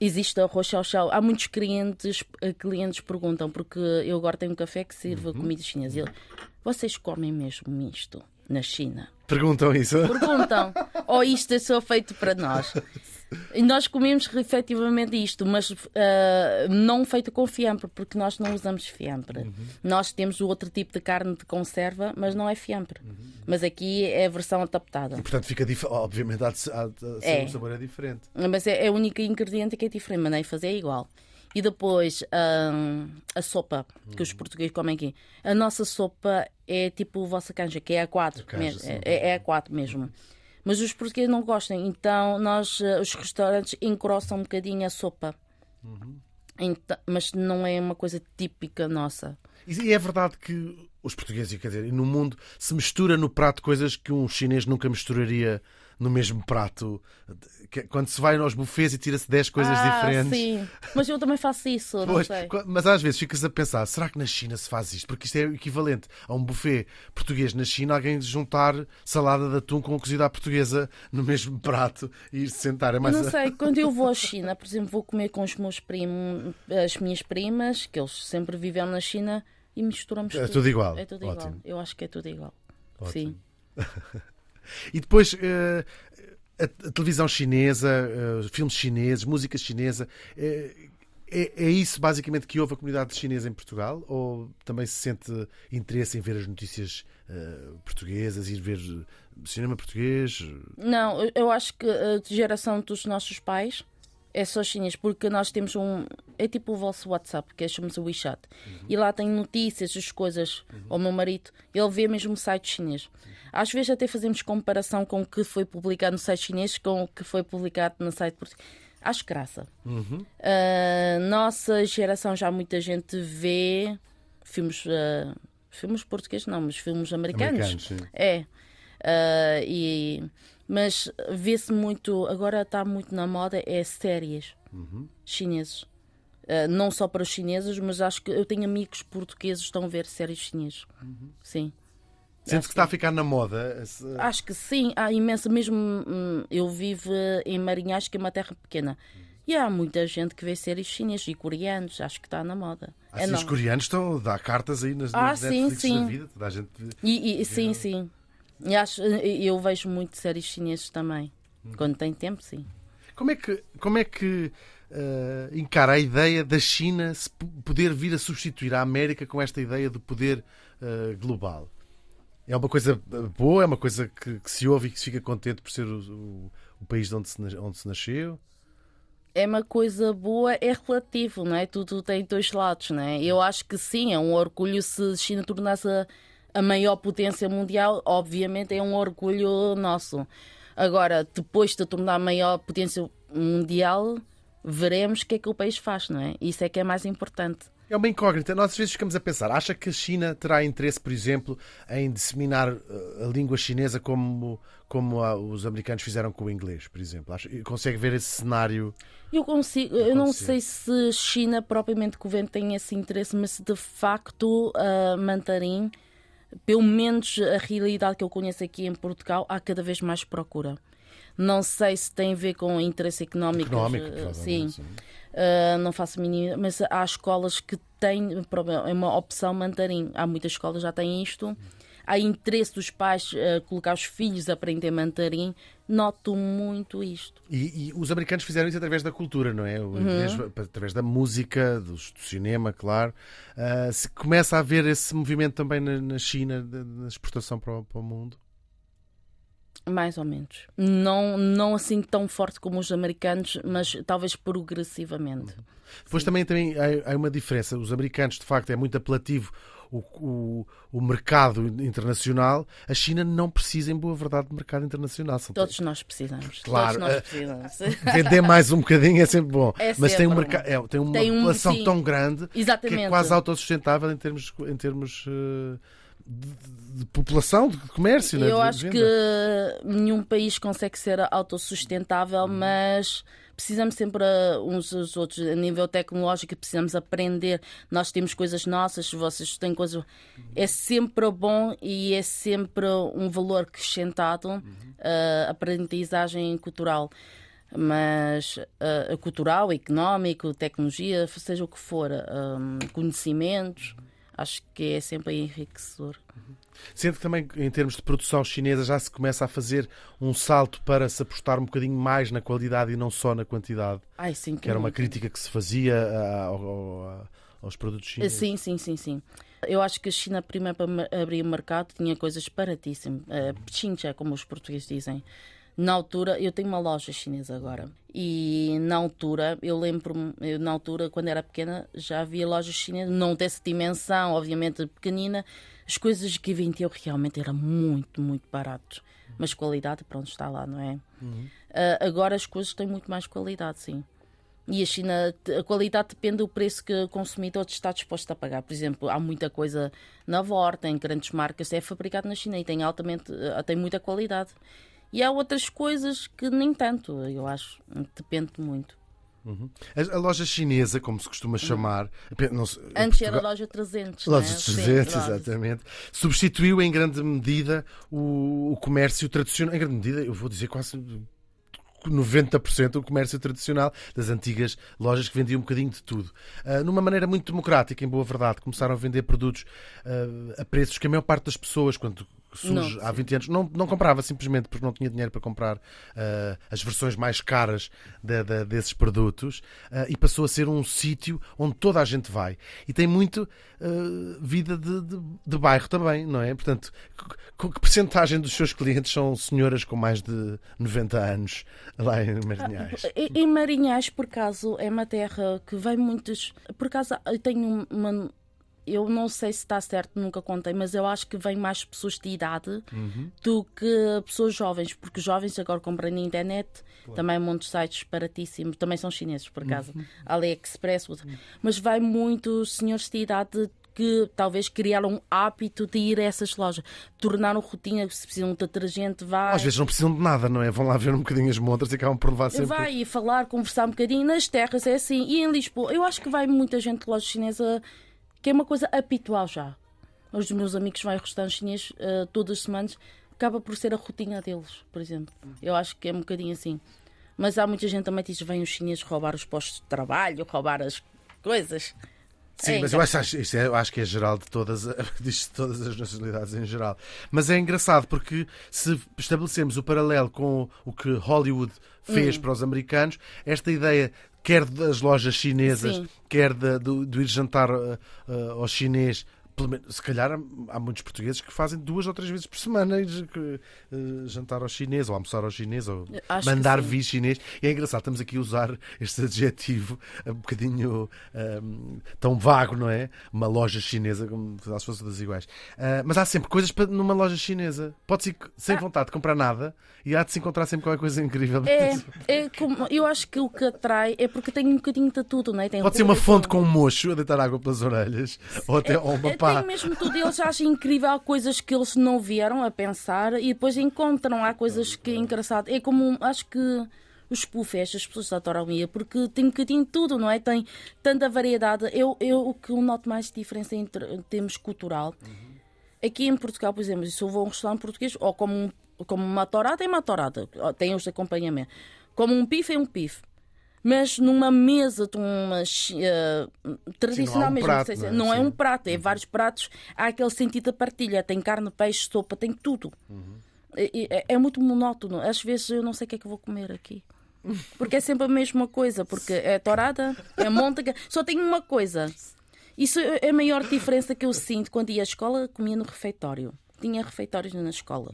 Existe o arroz chau-chau. Há muitos clientes, eh, clientes perguntam, porque eu agora tenho um café que sirva comida chinesa. E ele, Vocês comem mesmo isto na China? Perguntam isso. Perguntam, ou isto é só feito para nós? E nós comemos efetivamente isto, mas ah, não feito com fiambre, porque nós não usamos fiambre. Nós temos o outro tipo de carne de conserva, mas não é fiambre. Mas aqui é a versão adaptada. E portanto fica dif... obviamente há de, há de ser É. sabor é diferente. Mas é, é o único ingrediente que é diferente, mas nem fazer é igual. E depois ah, a sopa que os portugueses comem aqui. A nossa sopa é tipo a vossa canja, que é a 4 canja, mesmo. É, é a 4 mesmo. Mas os portugueses não gostam, então nós, ah, os restaurantes, engrossam um bocadinho a sopa. Então- mas não é uma coisa típica nossa. E é verdade que os portugueses, quer dizer, no mundo se mistura no prato coisas que um chinês nunca misturaria no mesmo prato. Que- Quando se vai aos buffets e tira-se 10 coisas ah, diferentes. sim. Mas eu também faço isso, não Pois, sei. qu- mas às vezes ficas a pensar, será que na China se faz isto? Porque isto é o equivalente a um buffet português na China, alguém juntar salada de atum com cozida à portuguesa no mesmo prato e ir se sentar. É mais Não sei, quando eu vou à China, por exemplo, vou comer com os meus primos, as minhas primas, que eles sempre viveram na China, e misturamos É tudo. tudo igual. É tudo Ótimo. igual. Eu acho que é tudo igual. Ótimo. Sim. E depois eh, a, a televisão chinesa, eh, filmes chineses, música chinesa. eh, é, é isso basicamente que houve a comunidade chinesa em Portugal? Ou também se sente interesse em ver as notícias eh, portuguesas, ir ver cinema português? Não, eu- acho que a geração dos nossos pais É só chinês, porque nós temos um. É tipo o vosso WhatsApp, que é chamamos o WeChat. E lá tem notícias, as coisas. O meu marido, ele vê mesmo site chinês. Às vezes até fazemos comparação com o que foi publicado no site chinês com o que foi publicado no site português. Acho graça. A nossa geração já muita gente vê filmes. ah, filmes portugueses não, mas filmes americanos. Americanos, sim. É. Ah, e, mas vê-se muito, agora está muito na moda, é séries chineses. Ah, não só para os chineses, mas acho que eu tenho amigos portugueses que estão a ver séries chinesas. Sim. Sente que está a ficar na moda. Acho que sim, há imensa, mesmo hum, eu vivo em Marinhas, que é uma terra pequena. E há muita gente que vê séries chinesas e coreanos, acho que está na moda. Ah, É sim, os coreanos estão a dar cartas aí nas, Ah, nas sim, sim. da vida. Toda a gente... E, e- sim, sim. E acho, eu vejo muito séries chinesas também. Quando tem tempo, sim. Como é que, como é que eh, encara a ideia da China se poder vir a substituir a América com esta ideia de poder eh, global? É uma coisa eh, boa? É uma coisa que, que se ouve e que se fica contente por ser o, o- o país de onde se, onde se nasceu? É uma coisa boa, é relativo, não é? Tudo tem dois lados, não é? Eu acho que sim, é um orgulho se China tornasse a, a maior potência mundial, obviamente é um orgulho nosso. Agora, depois de tornar a maior potência mundial, veremos o que é que o país faz, não é? Isso é que é mais importante. É uma incógnita. Nós às vezes ficamos a pensar. Acha que a China terá interesse, por exemplo, em disseminar eh, a língua chinesa como, como ah, os americanos fizeram com o inglês, por exemplo? Acha- consegue ver esse cenário? Eu, consigo, eu não sei se China propriamente governo tem esse interesse, mas se de facto a mandarim, pelo menos a realidade que eu conheço aqui em Portugal, há cada vez mais procura. Não sei se tem a ver com interesse económico. Económico, eh, sim. sim. Uh, não faço a mínima, mas há escolas que têm é uma opção mandarim. Há muitas escolas que já têm isto. Há interesse dos pais uh, colocar os filhos a aprender mandarim. Noto muito isto. E, e os americanos fizeram isso através da cultura, não é? Inglês, através da música, do, do cinema, claro. Ah, se começa a haver esse movimento também na, na China, da exportação para o, para o mundo. Mais ou menos. Não, não assim tão forte como os americanos, mas talvez progressivamente. Depois também, também há, há uma diferença. Os americanos, de facto, é muito apelativo o, o, o mercado internacional. A China não precisa, em boa verdade, de mercado internacional. São Todos nós precisamos. Claro, Todos nós eh, precisamos. Vender mais um bocadinho é sempre bom. É mas tem, um sempre merca... é, tem uma Tem um- população sim. tão grande que Exatamente. é quase autossustentável em termos, em termos eh, de, de- população, de comércio. né? Eu de acho que nenhum país consegue ser autossustentável, Uhum. mas precisamos sempre uh, uns aos outros. A nível tecnológico, precisamos aprender. Nós temos coisas nossas, vocês têm coisas. É sempre bom e é sempre um valor acrescentado Uhum. uh, aprendizagem cultural. Mas uh, cultural, económico, tecnologia, seja o que for, um, conhecimentos, acho que é sempre enriquecedor. Sendo que também, em termos de produção chinesa, já se começa a fazer um salto para se apostar um bocadinho mais na qualidade e não só na quantidade, Ai, sim, que era uma crítica que se fazia ao- ao- aos produtos chineses. Sim, sim, sim, sim. Eu acho que a China, primeiro para abrir o mercado, tinha coisas baratíssimas. Uh, pechincha, como os portugueses dizem. Na altura, eu tenho uma loja chinesa agora. E na altura, eu lembro-me, na altura, quando era pequena, já havia lojas chinesas, não dessa dimensão, obviamente pequenina. As coisas que vendiam realmente eram muito, muito baratos. Mas qualidade, pronto, está lá, não é? Uh, agora as coisas têm muito mais qualidade, sim. E a China, a qualidade depende do preço que o consumidor está disposto a pagar. Por exemplo, há muita coisa na Vorta, em grandes marcas, é fabricado na China e tem, altamente, eh, tem muita qualidade. E há outras coisas que nem tanto, eu acho. Depende muito. A, a loja chinesa, como se costuma chamar, não Uhum. Antes era Portugal- loja 300. Loja não é? Sim, 300, loja. exatamente. Substituiu em grande medida o, o comércio tradicional. Em grande medida, eu vou dizer quase 90% o comércio tradicional das antigas lojas que vendiam um bocadinho de tudo. Ah, numa maneira muito democrática, em boa verdade. Começaram a vender produtos ah, a preços que a maior parte das pessoas, quando surge Não, há sim. 20 anos, não, não comprava simplesmente porque não tinha dinheiro para comprar ah, as versões mais caras de- de- desses produtos ah, e passou a ser um sítio onde toda a gente vai. E tem muito ah, vida de, de- de bairro também, não é? Portanto, que, que percentagem dos seus clientes são senhoras com mais de 90 anos lá em Marinhais? Em em Marinhais, por acaso, é uma terra que vem muitos. Por acaso, eu tenho uma. Eu não sei se está certo, nunca contei, mas eu acho que vem mais pessoas de idade do que pessoas jovens, porque jovens agora compram na internet, também há muitos sites baratíssimos, também são chineses, por acaso, AliExpress, outro. mas vai muitos senhores de idade que talvez criaram um hábito de ir a essas lojas, tornaram rotina, se precisam de detergente, vai. Às vezes não precisam de nada, não é? Vão lá ver um bocadinho as montras e acabam por levar sempre. Vai e falar, conversar um bocadinho. Nas terras é assim. E em Lisboa, eu acho que vai muita gente de loja chinesa, que é uma coisa habitual já. Os meus amigos vão a restaurantes chineses eh, todas as semanas, acaba por ser a rotina deles, por exemplo. Eu acho que é um bocadinho assim. Mas há muita gente também que diz: vêm os chineses roubar os postos de trabalho, roubar as coisas. Sim, É mas eu acho, isso é- eu acho que é geral de todas, de todas as nacionalidades em geral. Mas é engraçado porque se estabelecemos o paralelo com o que Hollywood fez Hum. para os americanos, esta ideia quer das lojas chinesas, Sim. quer de, do, do ir jantar uh, uh, ao chinês. Se calhar há- muitos portugueses que fazem duas ou três vezes por semana que, uh, jantar ao chinês, ou almoçar ao chinês, ou Acho mandar vir chinês. E é engraçado, estamos aqui a usar este adjetivo um bocadinho um, tão vago, não é? Uma loja chinesa, como se fossem todas iguais. Uh, mas há sempre coisas para, numa loja chinesa. Pode-se sem vontade de comprar nada e há de se encontrar sempre qualquer coisa incrível. É, é como, eu acho que o que atrai é porque tem um bocadinho de tudo, não é? Tem Pode ser uma fonte com um mocho a deitar água pelas orelhas ou até ou uma É, pá. Tem mesmo tudo. Eles acham incrível há coisas que eles não vieram a pensar e depois encontram. Há coisas que é engraçado. É como, acho que os puffs, as pessoas adoram ir, porque tem um bocadinho de tudo, não é? Tem tanta variedade. Eu, eu o que eu noto mais diferença entre, em termos cultural. Aqui em Portugal, por exemplo, se eu vou a um restaurante português, ou como, um, como uma torada, é uma torada. Tem os de acompanhamento. Como um pife, é um pife. Mas numa mesa de uma eh, tradicional mesmo, prato, não, sei se- não é? não é um prato, é vários pratos. Há aquele sentido da partilha. Tem carne, peixe, sopa, tem tudo. É, é- é muito monótono. Às vezes eu não sei o que é que vou comer aqui. Porque é sempre a mesma coisa. Porque é torada, é môntega, só tem uma coisa. Isso é a maior diferença que eu sinto quando ia à escola, comia no refeitório. Tinha refeitórios na escola.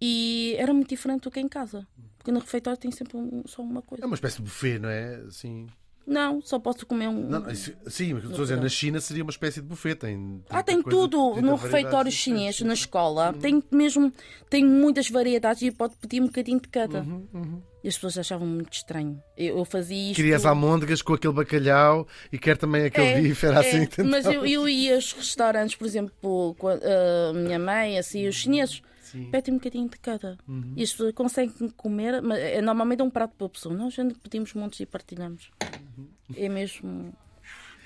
E era muito diferente do que em casa. Porque no refeitório tem sempre um- só uma É coisa. uma espécie de buffet, não é? Assim. Não, só posso comer um. Não, isso- sim, mas estou a dizer, na China seria uma espécie de buffet. Tem, Ah, tem coisa- tudo 30 no refeitório chinês, na escola. Tem mesmo, tem muitas variedades e pode pedir um bocadinho de cada. Uhum, E as pessoas achavam muito estranho. Eu, eu fazia isto. Queria as almôndegas com aquele bacalhau e quer também aquele bife, era assim. é, mas tentava. eu, eu ia aos restaurantes, por exemplo, com a, a minha mãe, assim, os chineses, Sim. pedem um bocadinho de cada. Uhum. E as pessoas conseguem comer, mas é, normalmente é um prato para a pessoa. Nós já pedimos montes e partilhamos. Uhum. É mesmo.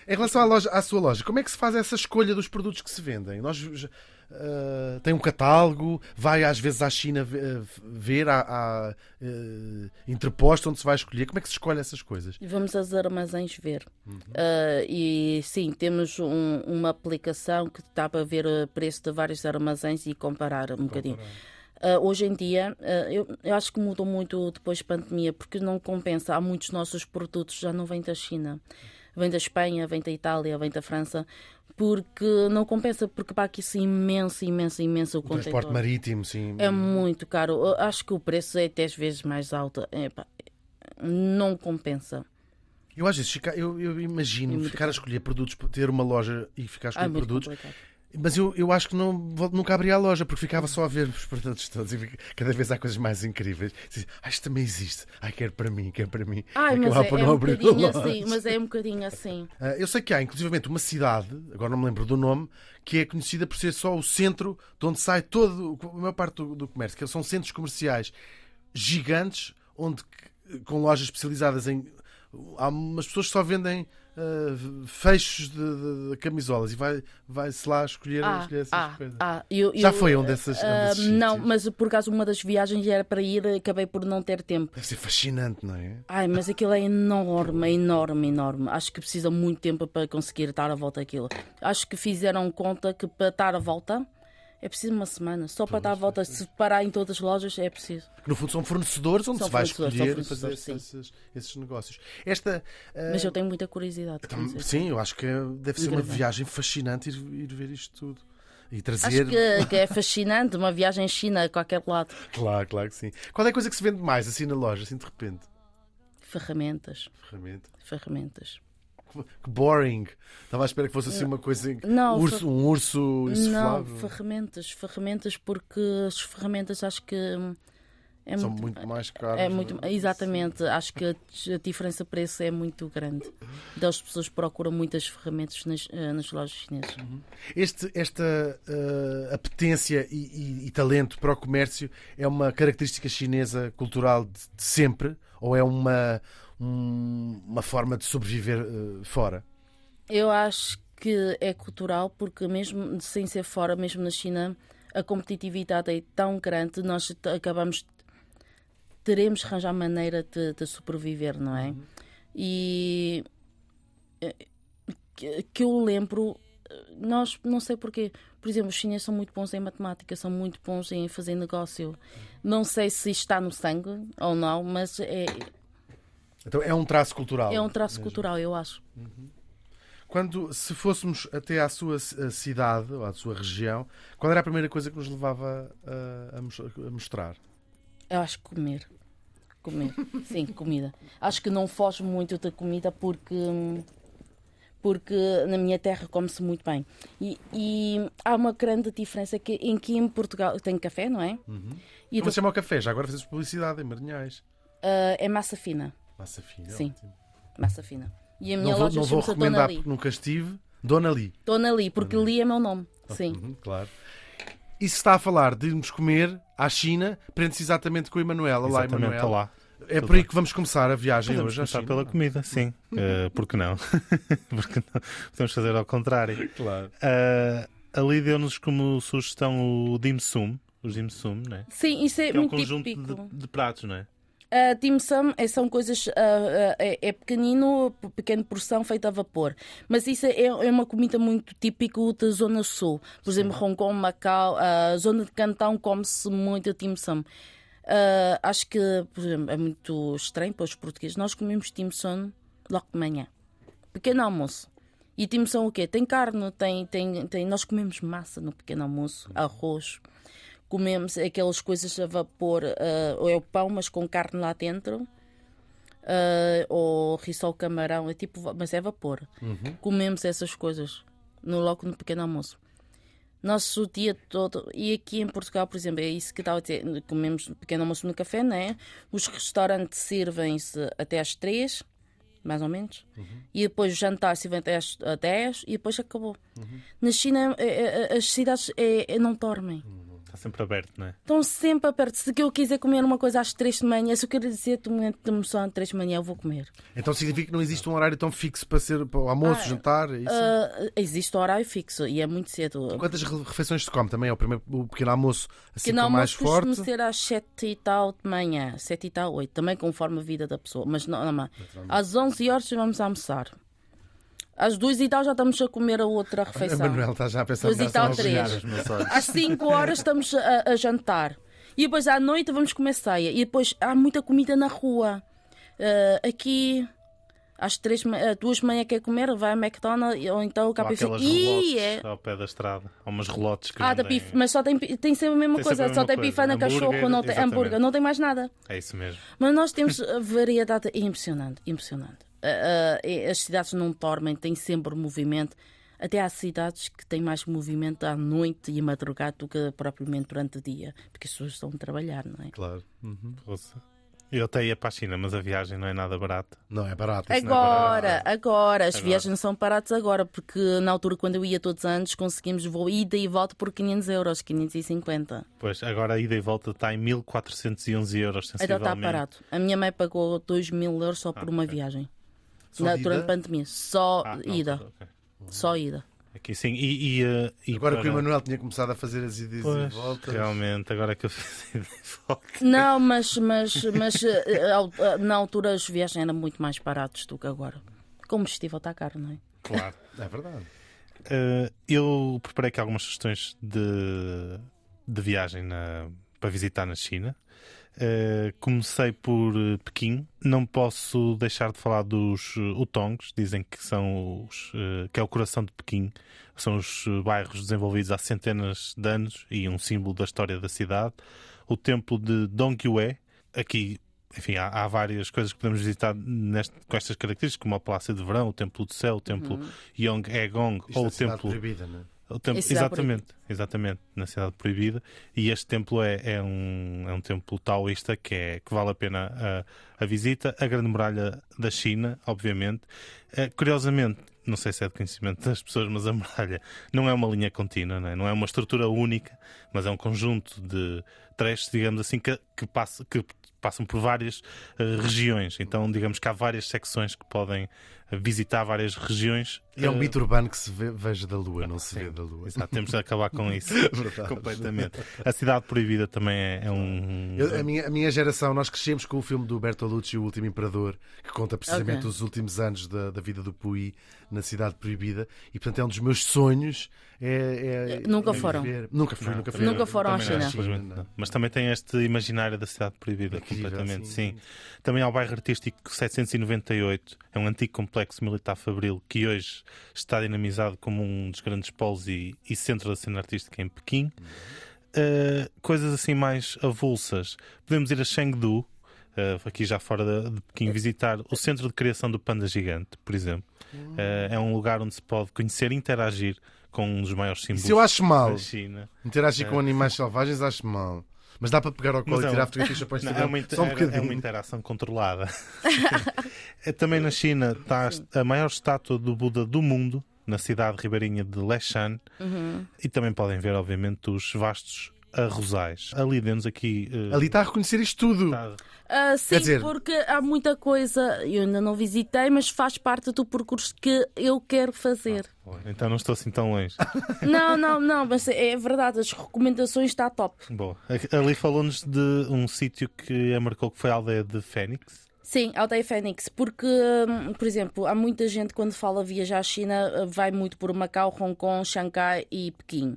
Em relação à, loja, à sua loja, como é que se faz essa escolha dos produtos que se vendem? Nós ah, tem um catálogo, vai às vezes à China ve- ver, há, há eh, interposto onde se vai escolher. Como é que se escolhe essas coisas? Vamos aos armazéns ver. Uhum. Ah, e sim, temos um- uma aplicação que dá para ver o preço de vários armazéns e comparar um bocadinho. Ah, hoje em dia, ah, eu, eu acho que mudou muito depois da pandemia, porque não compensa. Há muitos nossos produtos já não vêm da China. Vem da Espanha, vem da Itália, vem da França, porque não compensa, porque para aqui isso imenso, imenso, imenso o, O transporte marítimo, sim. É muito caro. Eu acho que o preço é 10 vezes mais alto. Epá, não compensa. Eu às vezes eu, eu imagino É ficar a escolher produtos, ter uma loja e ficar a Ah, é escolher produtos. complicado. Mas eu, eu acho que não, nunca abria a loja porque ficava só a ver os produtos todos e cada vez há coisas mais incríveis. Ah, isto também existe. Ai, quero para mim, quero para mim. Ai, mas é, é um bocadinho assim, mas é um bocadinho assim. Ah, Eu sei que há, inclusivamente, uma cidade, agora não me lembro do nome, que é conhecida por ser só o centro de onde sai todo, a maior parte do, do comércio, que são centros comerciais gigantes, onde com lojas especializadas em. Há umas pessoas que só vendem ah, fechos de, de- de camisolas e vai- vai-se lá escolher, Ah, escolher essas ah, coisas. ah, eu- Já eu, foi um desses- um ah, desses Não, sítios? mas por acaso uma das viagens era para ir, acabei por não ter tempo. Deve ser fascinante, não é? Ai, mas aquilo é enorme, enorme, enorme. Acho que precisa muito tempo para conseguir dar a volta àquilo. Acho que fizeram conta que para dar a volta É preciso uma semana. Só para dar a volta, se parar em todas as lojas, é preciso. No fundo são fornecedores onde São se vai escolher e fazer esses, esses negócios. Esta. ah, Mas eu tenho muita curiosidade. dizer. sim, eu acho que deve ser uma viagem fascinante ir, ir ver isto tudo. E Acho trazer. que, que é fascinante uma viagem à China a qualquer lado. Claro, claro que sim. Qual é a coisa que se vende mais assim na loja, assim de repente? Ferramentas, Ferramenta. ferramentas. Que boring. Estava à espera que fosse assim uma coisa. Não, urso, um urso Não, insuflável. ferramentas, ferramentas, porque as ferramentas acho que é São muito, muito mais é não muito, exatamente, acho que a, diferença de preço é muito grande. Então as pessoas procuram muitas ferramentas nas, eh, nas lojas chinesas. Este, esta ah, apetência e, e- e talento para o comércio é uma característica chinesa cultural de, de sempre ou é uma, um- uma forma de sobreviver ah, fora? Eu acho que é cultural, porque mesmo sem ser fora, mesmo na China, a competitividade é tão grande, nós acabamos teremos de arranjar maneira de, de sobreviver, não é? E eh, que, que eu lembro, eh, nós não sei porquê, por exemplo, os chineses são muito bons em matemática, são muito bons em fazer negócio. Não sei se está no sangue ou não, mas é, Então é um traço cultural. é um traço mesmo. cultural, eu acho. Quando, se fôssemos até à sua a cidade ou à sua região, qual era a primeira coisa que nos levava a, a a mostrar? Eu acho que comer. Comer. Sim, comida. Acho que não foge muito da comida porque. Porque na minha terra come-se muito bem. E, e há uma grande diferença que, em que em Portugal tem café, não é? E Como do- se chama o café? Já agora fazemos publicidade em Marinhais. ah, é massa fina. Massa fina. Sim. ótimo. Massa fina. E a minha Não vou, loja não vou chama-se Dona recomendar Li. porque nunca estive. Dona Li. Dona Li, porque Li é meu nome. Sim. Uhum, claro. E se está a falar de irmos comer à China, prende-se exatamente com o Emanuela. Olá, Exatamente, Emanuela. olá. É Tudo por aí bem. que vamos começar a viagem Podemos hoje começar pela comida, sim. Uh, por que não? Porque não? Podemos fazer ao contrário. Claro. Uh, ali deu-nos como sugestão o dim sum, os dim sum, né? Sim, isso é que é um muito conjunto típico. de, de pratos, não é? A dim sum é- são coisas. ah, ah, é, é pequenino, pequena porção feita a vapor. Mas isso é, é uma comida muito típica da Zona Sul. Por exemplo, Hong Kong, Macau, a zona de Cantão come-se muito dim sum. Ah, acho que, por exemplo, é muito estranho para os portugueses. Nós comemos dim sum logo de manhã. Pequeno almoço. E dim sum o quê? Tem carne, tem, tem, tem... nós comemos massa no pequeno almoço, arroz comemos aquelas coisas a vapor, ah, ou é o pão, mas com carne lá dentro, ah, ou rissol camarão, é tipo, mas é vapor. Comemos essas coisas no, logo no pequeno almoço. Nosso dia todo, e aqui em Portugal, por exemplo, é isso que estava a dizer, comemos pequeno almoço no café, não é? Os restaurantes servem-se até às três, mais ou menos, e depois o jantar servem até às 10 e depois acabou. Na China, é- as cidades não dormem. Está sempre aberto, não é? Estão sempre aperto. Se eu quiser comer uma coisa às três de manhã, se eu quero dizer de só às três de manhã, eu vou comer. Então significa que não existe um horário tão fixo para ser para o almoço, Ah, jantar? é isso? Ah, existe horário fixo e é muito cedo. Quantas re- refeições se come também? É o primeiro o pequeno almoço assim Pequeno mais forte? ser às sete e tal de manhã, sete e tal, oito, também conforme a vida da pessoa. Mas não, não, às 11 horas vamos almoçar. Às duas e tal já estamos a comer a outra A refeição. Manuel está já a pensar Dois e tal, a três. Às 5 horas estamos a, a jantar. E depois à noite vamos comer ceia. E depois há muita comida na rua. Ah, aqui, às três, ah, duas manhã quer comer, vai ao McDonald's ou então o KFC. E é. ao pé da estrada. Há umas relotes que Ah, da pif, mas só tem, tem sempre a mesma Tem coisa, a só mesma tem coisa. pifana, cachorro, não tem exatamente. hambúrguer, não tem mais nada. É isso mesmo. Mas nós temos a variedade impressionante, impressionante. Ah, ah, as cidades não dormem, têm sempre movimento. Até há cidades que têm mais movimento à noite e à madrugada do que propriamente durante o dia, porque as pessoas estão a trabalhar, não é? Claro. Uhum. Eu até ia para a China, mas a viagem não é nada barata. Não é barato. isso não é Agora, barato. agora, as Agora. viagens não são baratas agora, porque na altura, quando eu ia todos os anos, conseguimos voo ida e volta por 500 euros, 550. Pois, agora a ida e volta está em 1411 euros, Então sensivelmente. está parado. A minha mãe pagou 2 mil euros só por Ah, uma ok. viagem. Só Na- durante a pandemia. Só Ah, não, ida. ok. Só ida. Aqui sim. E, e, eh, e Agora para... que o Emanuel tinha começado a fazer as idas Pois, e voltas. realmente, agora que eu fiz ida e volta. Não, mas, mas, mas eh, eh, na altura as viagens eram muito mais baratas do que agora. O combustível está caro, não é? Claro. É verdade. Eh, eu preparei aqui algumas sugestões de, de viagem na- para visitar na China. Eh, comecei por eh, Pequim. Não posso deixar de falar dos eh, Hutongs. Dizem que são os, eh, que é o coração de Pequim. São os eh, bairros desenvolvidos há centenas de anos e um símbolo da história da cidade. O templo de Dongyue. Aqui, enfim, há, há várias coisas que podemos visitar neste- com estas características, como o Palácio de Verão, o Templo do Céu, o Templo Yonghaegong Isto ou é o cidade Templo proibida, não é? Templo, exatamente, exatamente, na cidade proibida. E este templo é, é um, é um templo taoísta que, é, que vale a pena a, a visita. A Grande Muralha da China, obviamente. Eh, curiosamente, não sei se é de conhecimento das pessoas, mas a muralha não é uma linha contínua, não é, não é uma estrutura única, mas é um conjunto de trechos, digamos assim, que, que, passa, que passam por várias eh, regiões. Então, digamos que há várias secções que podem visitar várias regiões. E é um Eh, mito urbano que se vê- veja da Lua, não se Sim, vê da Lua. Exato, temos de acabar com isso Verdade. completamente. A Cidade Proibida também é, é um. Eu- a, minha, a minha geração, nós crescemos com o filme do Bertolucci, O Último Imperador, que conta precisamente Ok. os últimos anos da, da vida do Pui na Cidade Proibida. E, portanto, é um dos meus sonhos. É, é- Nunca é foram. viver- Nunca fui, Não, nunca fui. Nunca foram à não, China. Não. não. Mas também tem este imaginário da Cidade Proibida, Incrível, completamente. sim. Sim. Também há o bairro artístico 798, é um antigo complexo militar fabril que hoje está dinamizado como um dos grandes polos e, e centro da cena artística em Pequim. Uh, coisas assim mais avulsas. Podemos ir a Chengdu, uh, aqui já fora de, de Pequim, visitar o centro de criação do panda gigante, por exemplo. Uh, é um lugar onde se pode conhecer e interagir com um dos maiores símbolos Isso eu acho mal. da China. Interagir com animais selvagens, acho mal. Mas dá para pegar ao colo Mas e é tirar fotografias para o Instagram. é, uma, inter- um é- é uma interação controlada. É, Também na China está a maior estátua do Buda do mundo, na cidade ribeirinha de Leshan. E também podem ver, obviamente, os vastos arrozais. Ali dentro aqui. eh, Ali está a reconhecer isto tudo. está- Ah, sim, dizer- porque há muita coisa, eu ainda não visitei, mas faz parte do percurso que eu quero fazer. Então não estou assim tão longe. Não, não, não, mas é verdade, as recomendações está top. Boa. Ali falou-nos de um sítio que a marcou que foi a aldeia de Fênix. Sim, Aldeia Fênix, porque, hum, por exemplo, há muita gente quando fala viajar à China vai muito por Macau, Hong Kong, Xangai e Pequim.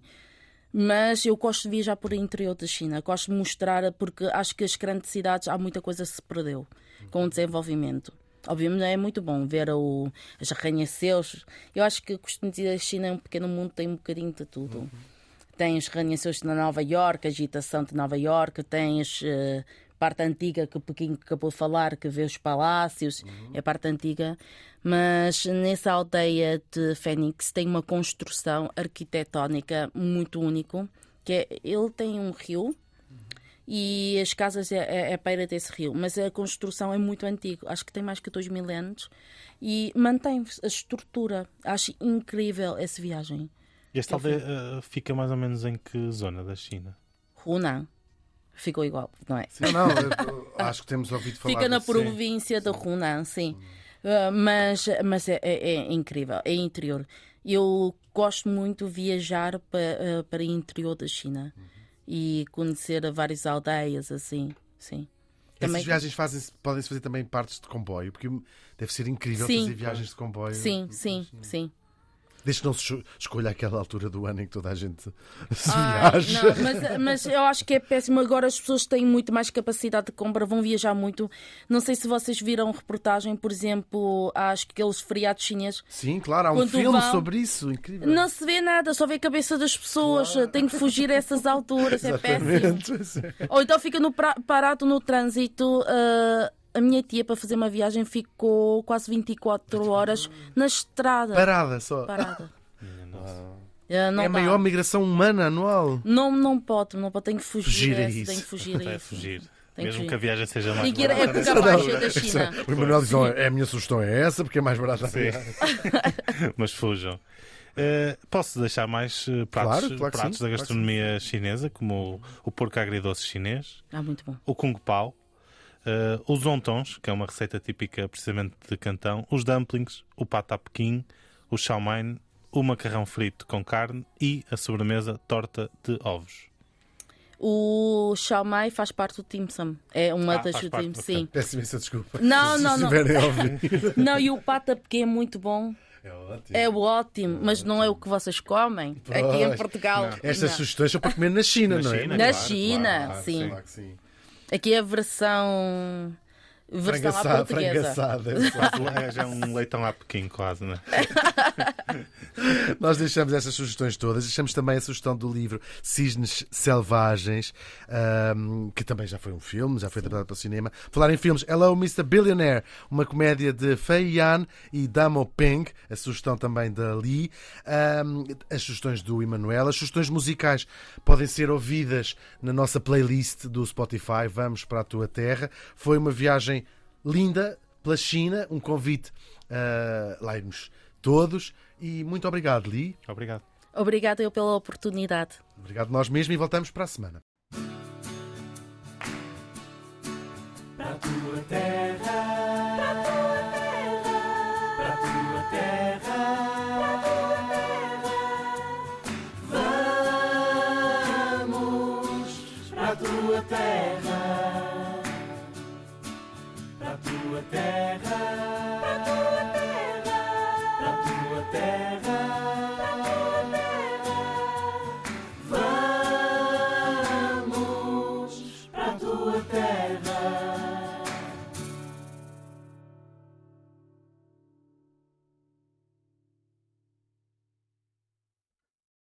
Mas eu gosto de viajar por interior da China, gosto de mostrar, porque acho que as grandes cidades há muita coisa que se perdeu com o desenvolvimento. Obviamente é muito bom ver o, as arranha-céus. Eu acho que costumo dizer a China é um pequeno mundo, tem um bocadinho de tudo. Tem os arranha-céus de Nova York, a agitação de Nova York, tens eh, parte antiga que o Pequim acabou de falar, que vê os palácios, é a parte antiga. Mas nessa aldeia de Fênix tem uma construção arquitetónica muito único, que é, ele tem um rio e as casas é, é, é a beira desse rio, mas a construção é muito antiga, acho que tem mais que dois mil anos e mantém a estrutura. Acho incrível essa viagem. E esta aldeia eh, fica mais ou menos em que zona da China? Hunan ficou igual, não é? Não, não, eu- acho que temos ouvido falar Fica na disso. província de Hunan, sim. Uh, mas mas é, é- é incrível, é interior. Eu gosto muito de viajar para, uh, para o interior da China e conhecer várias aldeias assim, sim. Essas viagens fazem podem-se fazer também partes de comboio, porque deve ser incrível Sim. fazer viagens de comboio. Sim, sim, sim. Desde que não se esco- escolha aquela altura do ano em que toda a gente se Ai, viaja. não, mas, mas eu acho que é péssimo. Agora as pessoas têm muito mais capacidade de compra, vão viajar muito. Não sei se vocês viram reportagem, por exemplo, acho que aqueles feriados chineses. Sim, claro, há um Quando filme vão- sobre isso, incrível. Não se vê nada, só vê a cabeça das pessoas. Tem que fugir a essas alturas, é péssimo. Exatamente. Ou então fica no parado no trânsito. ah, a minha tia, para fazer uma viagem, ficou quase 24 horas na estrada. Parada só. Parada. Minha nossa. Não é a dá. maior migração humana anual. Não, não pode, não pode. Tem que fugir. Fugir a esse, isso. Tem que fugir a isso. fugir. Tem Mesmo que a viagem seja mais Tem que ir a barata. baixa da China. O Emanuel diz: "Não, é a minha sugestão é essa, porque é mais barata a viagem." mas fujam. Eh, posso deixar mais eh, pratos, Claro, claro pratos sim, da claro gastronomia chinesa, como o, o porco agridoce chinês, Ah, muito bom. o kung pao, eh, os zontons, que é uma receita típica precisamente de Cantão, os dumplings, o pata pequim, o chow mein, o macarrão frito com carne e a sobremesa torta de ovos. O Xiao Mai faz parte do Dim Sum. É uma Ah, das do ok. sim. Peço imensa desculpa. Não, não, não. estiverem a ouvir. Não, e o pata porque é muito bom. É ótimo. É ótimo, mas não é o que vocês comem aqui em. Portugal. Estas Não. sugestões são para comer na China, Na não é? China, Na claro, China, claro, sim. Claro que sim. Aqui é a versão. Versão à Frangaçada, portuguesa. frangaçada. Quase- é já um leitão a Pequim, quase, né? Nós deixamos essas sugestões todas. Deixamos também a sugestão do livro Cisnes Selvagens, ahm, que também já foi um filme, já foi adaptado para o cinema. Falar em filmes, Hello Mr. Billionaire, uma comédia de Fei Yan e Damo Peng, a sugestão também da Lee. Ahm, as sugestões do Emanuel, as sugestões musicais podem ser ouvidas na nossa playlist do Spotify. Vamos para a tua terra. Foi uma viagem linda pela China, um convite a lá irmos todos. E muito obrigado, Li. Obrigado. Obrigada eu pela oportunidade. Obrigado nós mesmos e voltamos para a semana. Para a tua terra,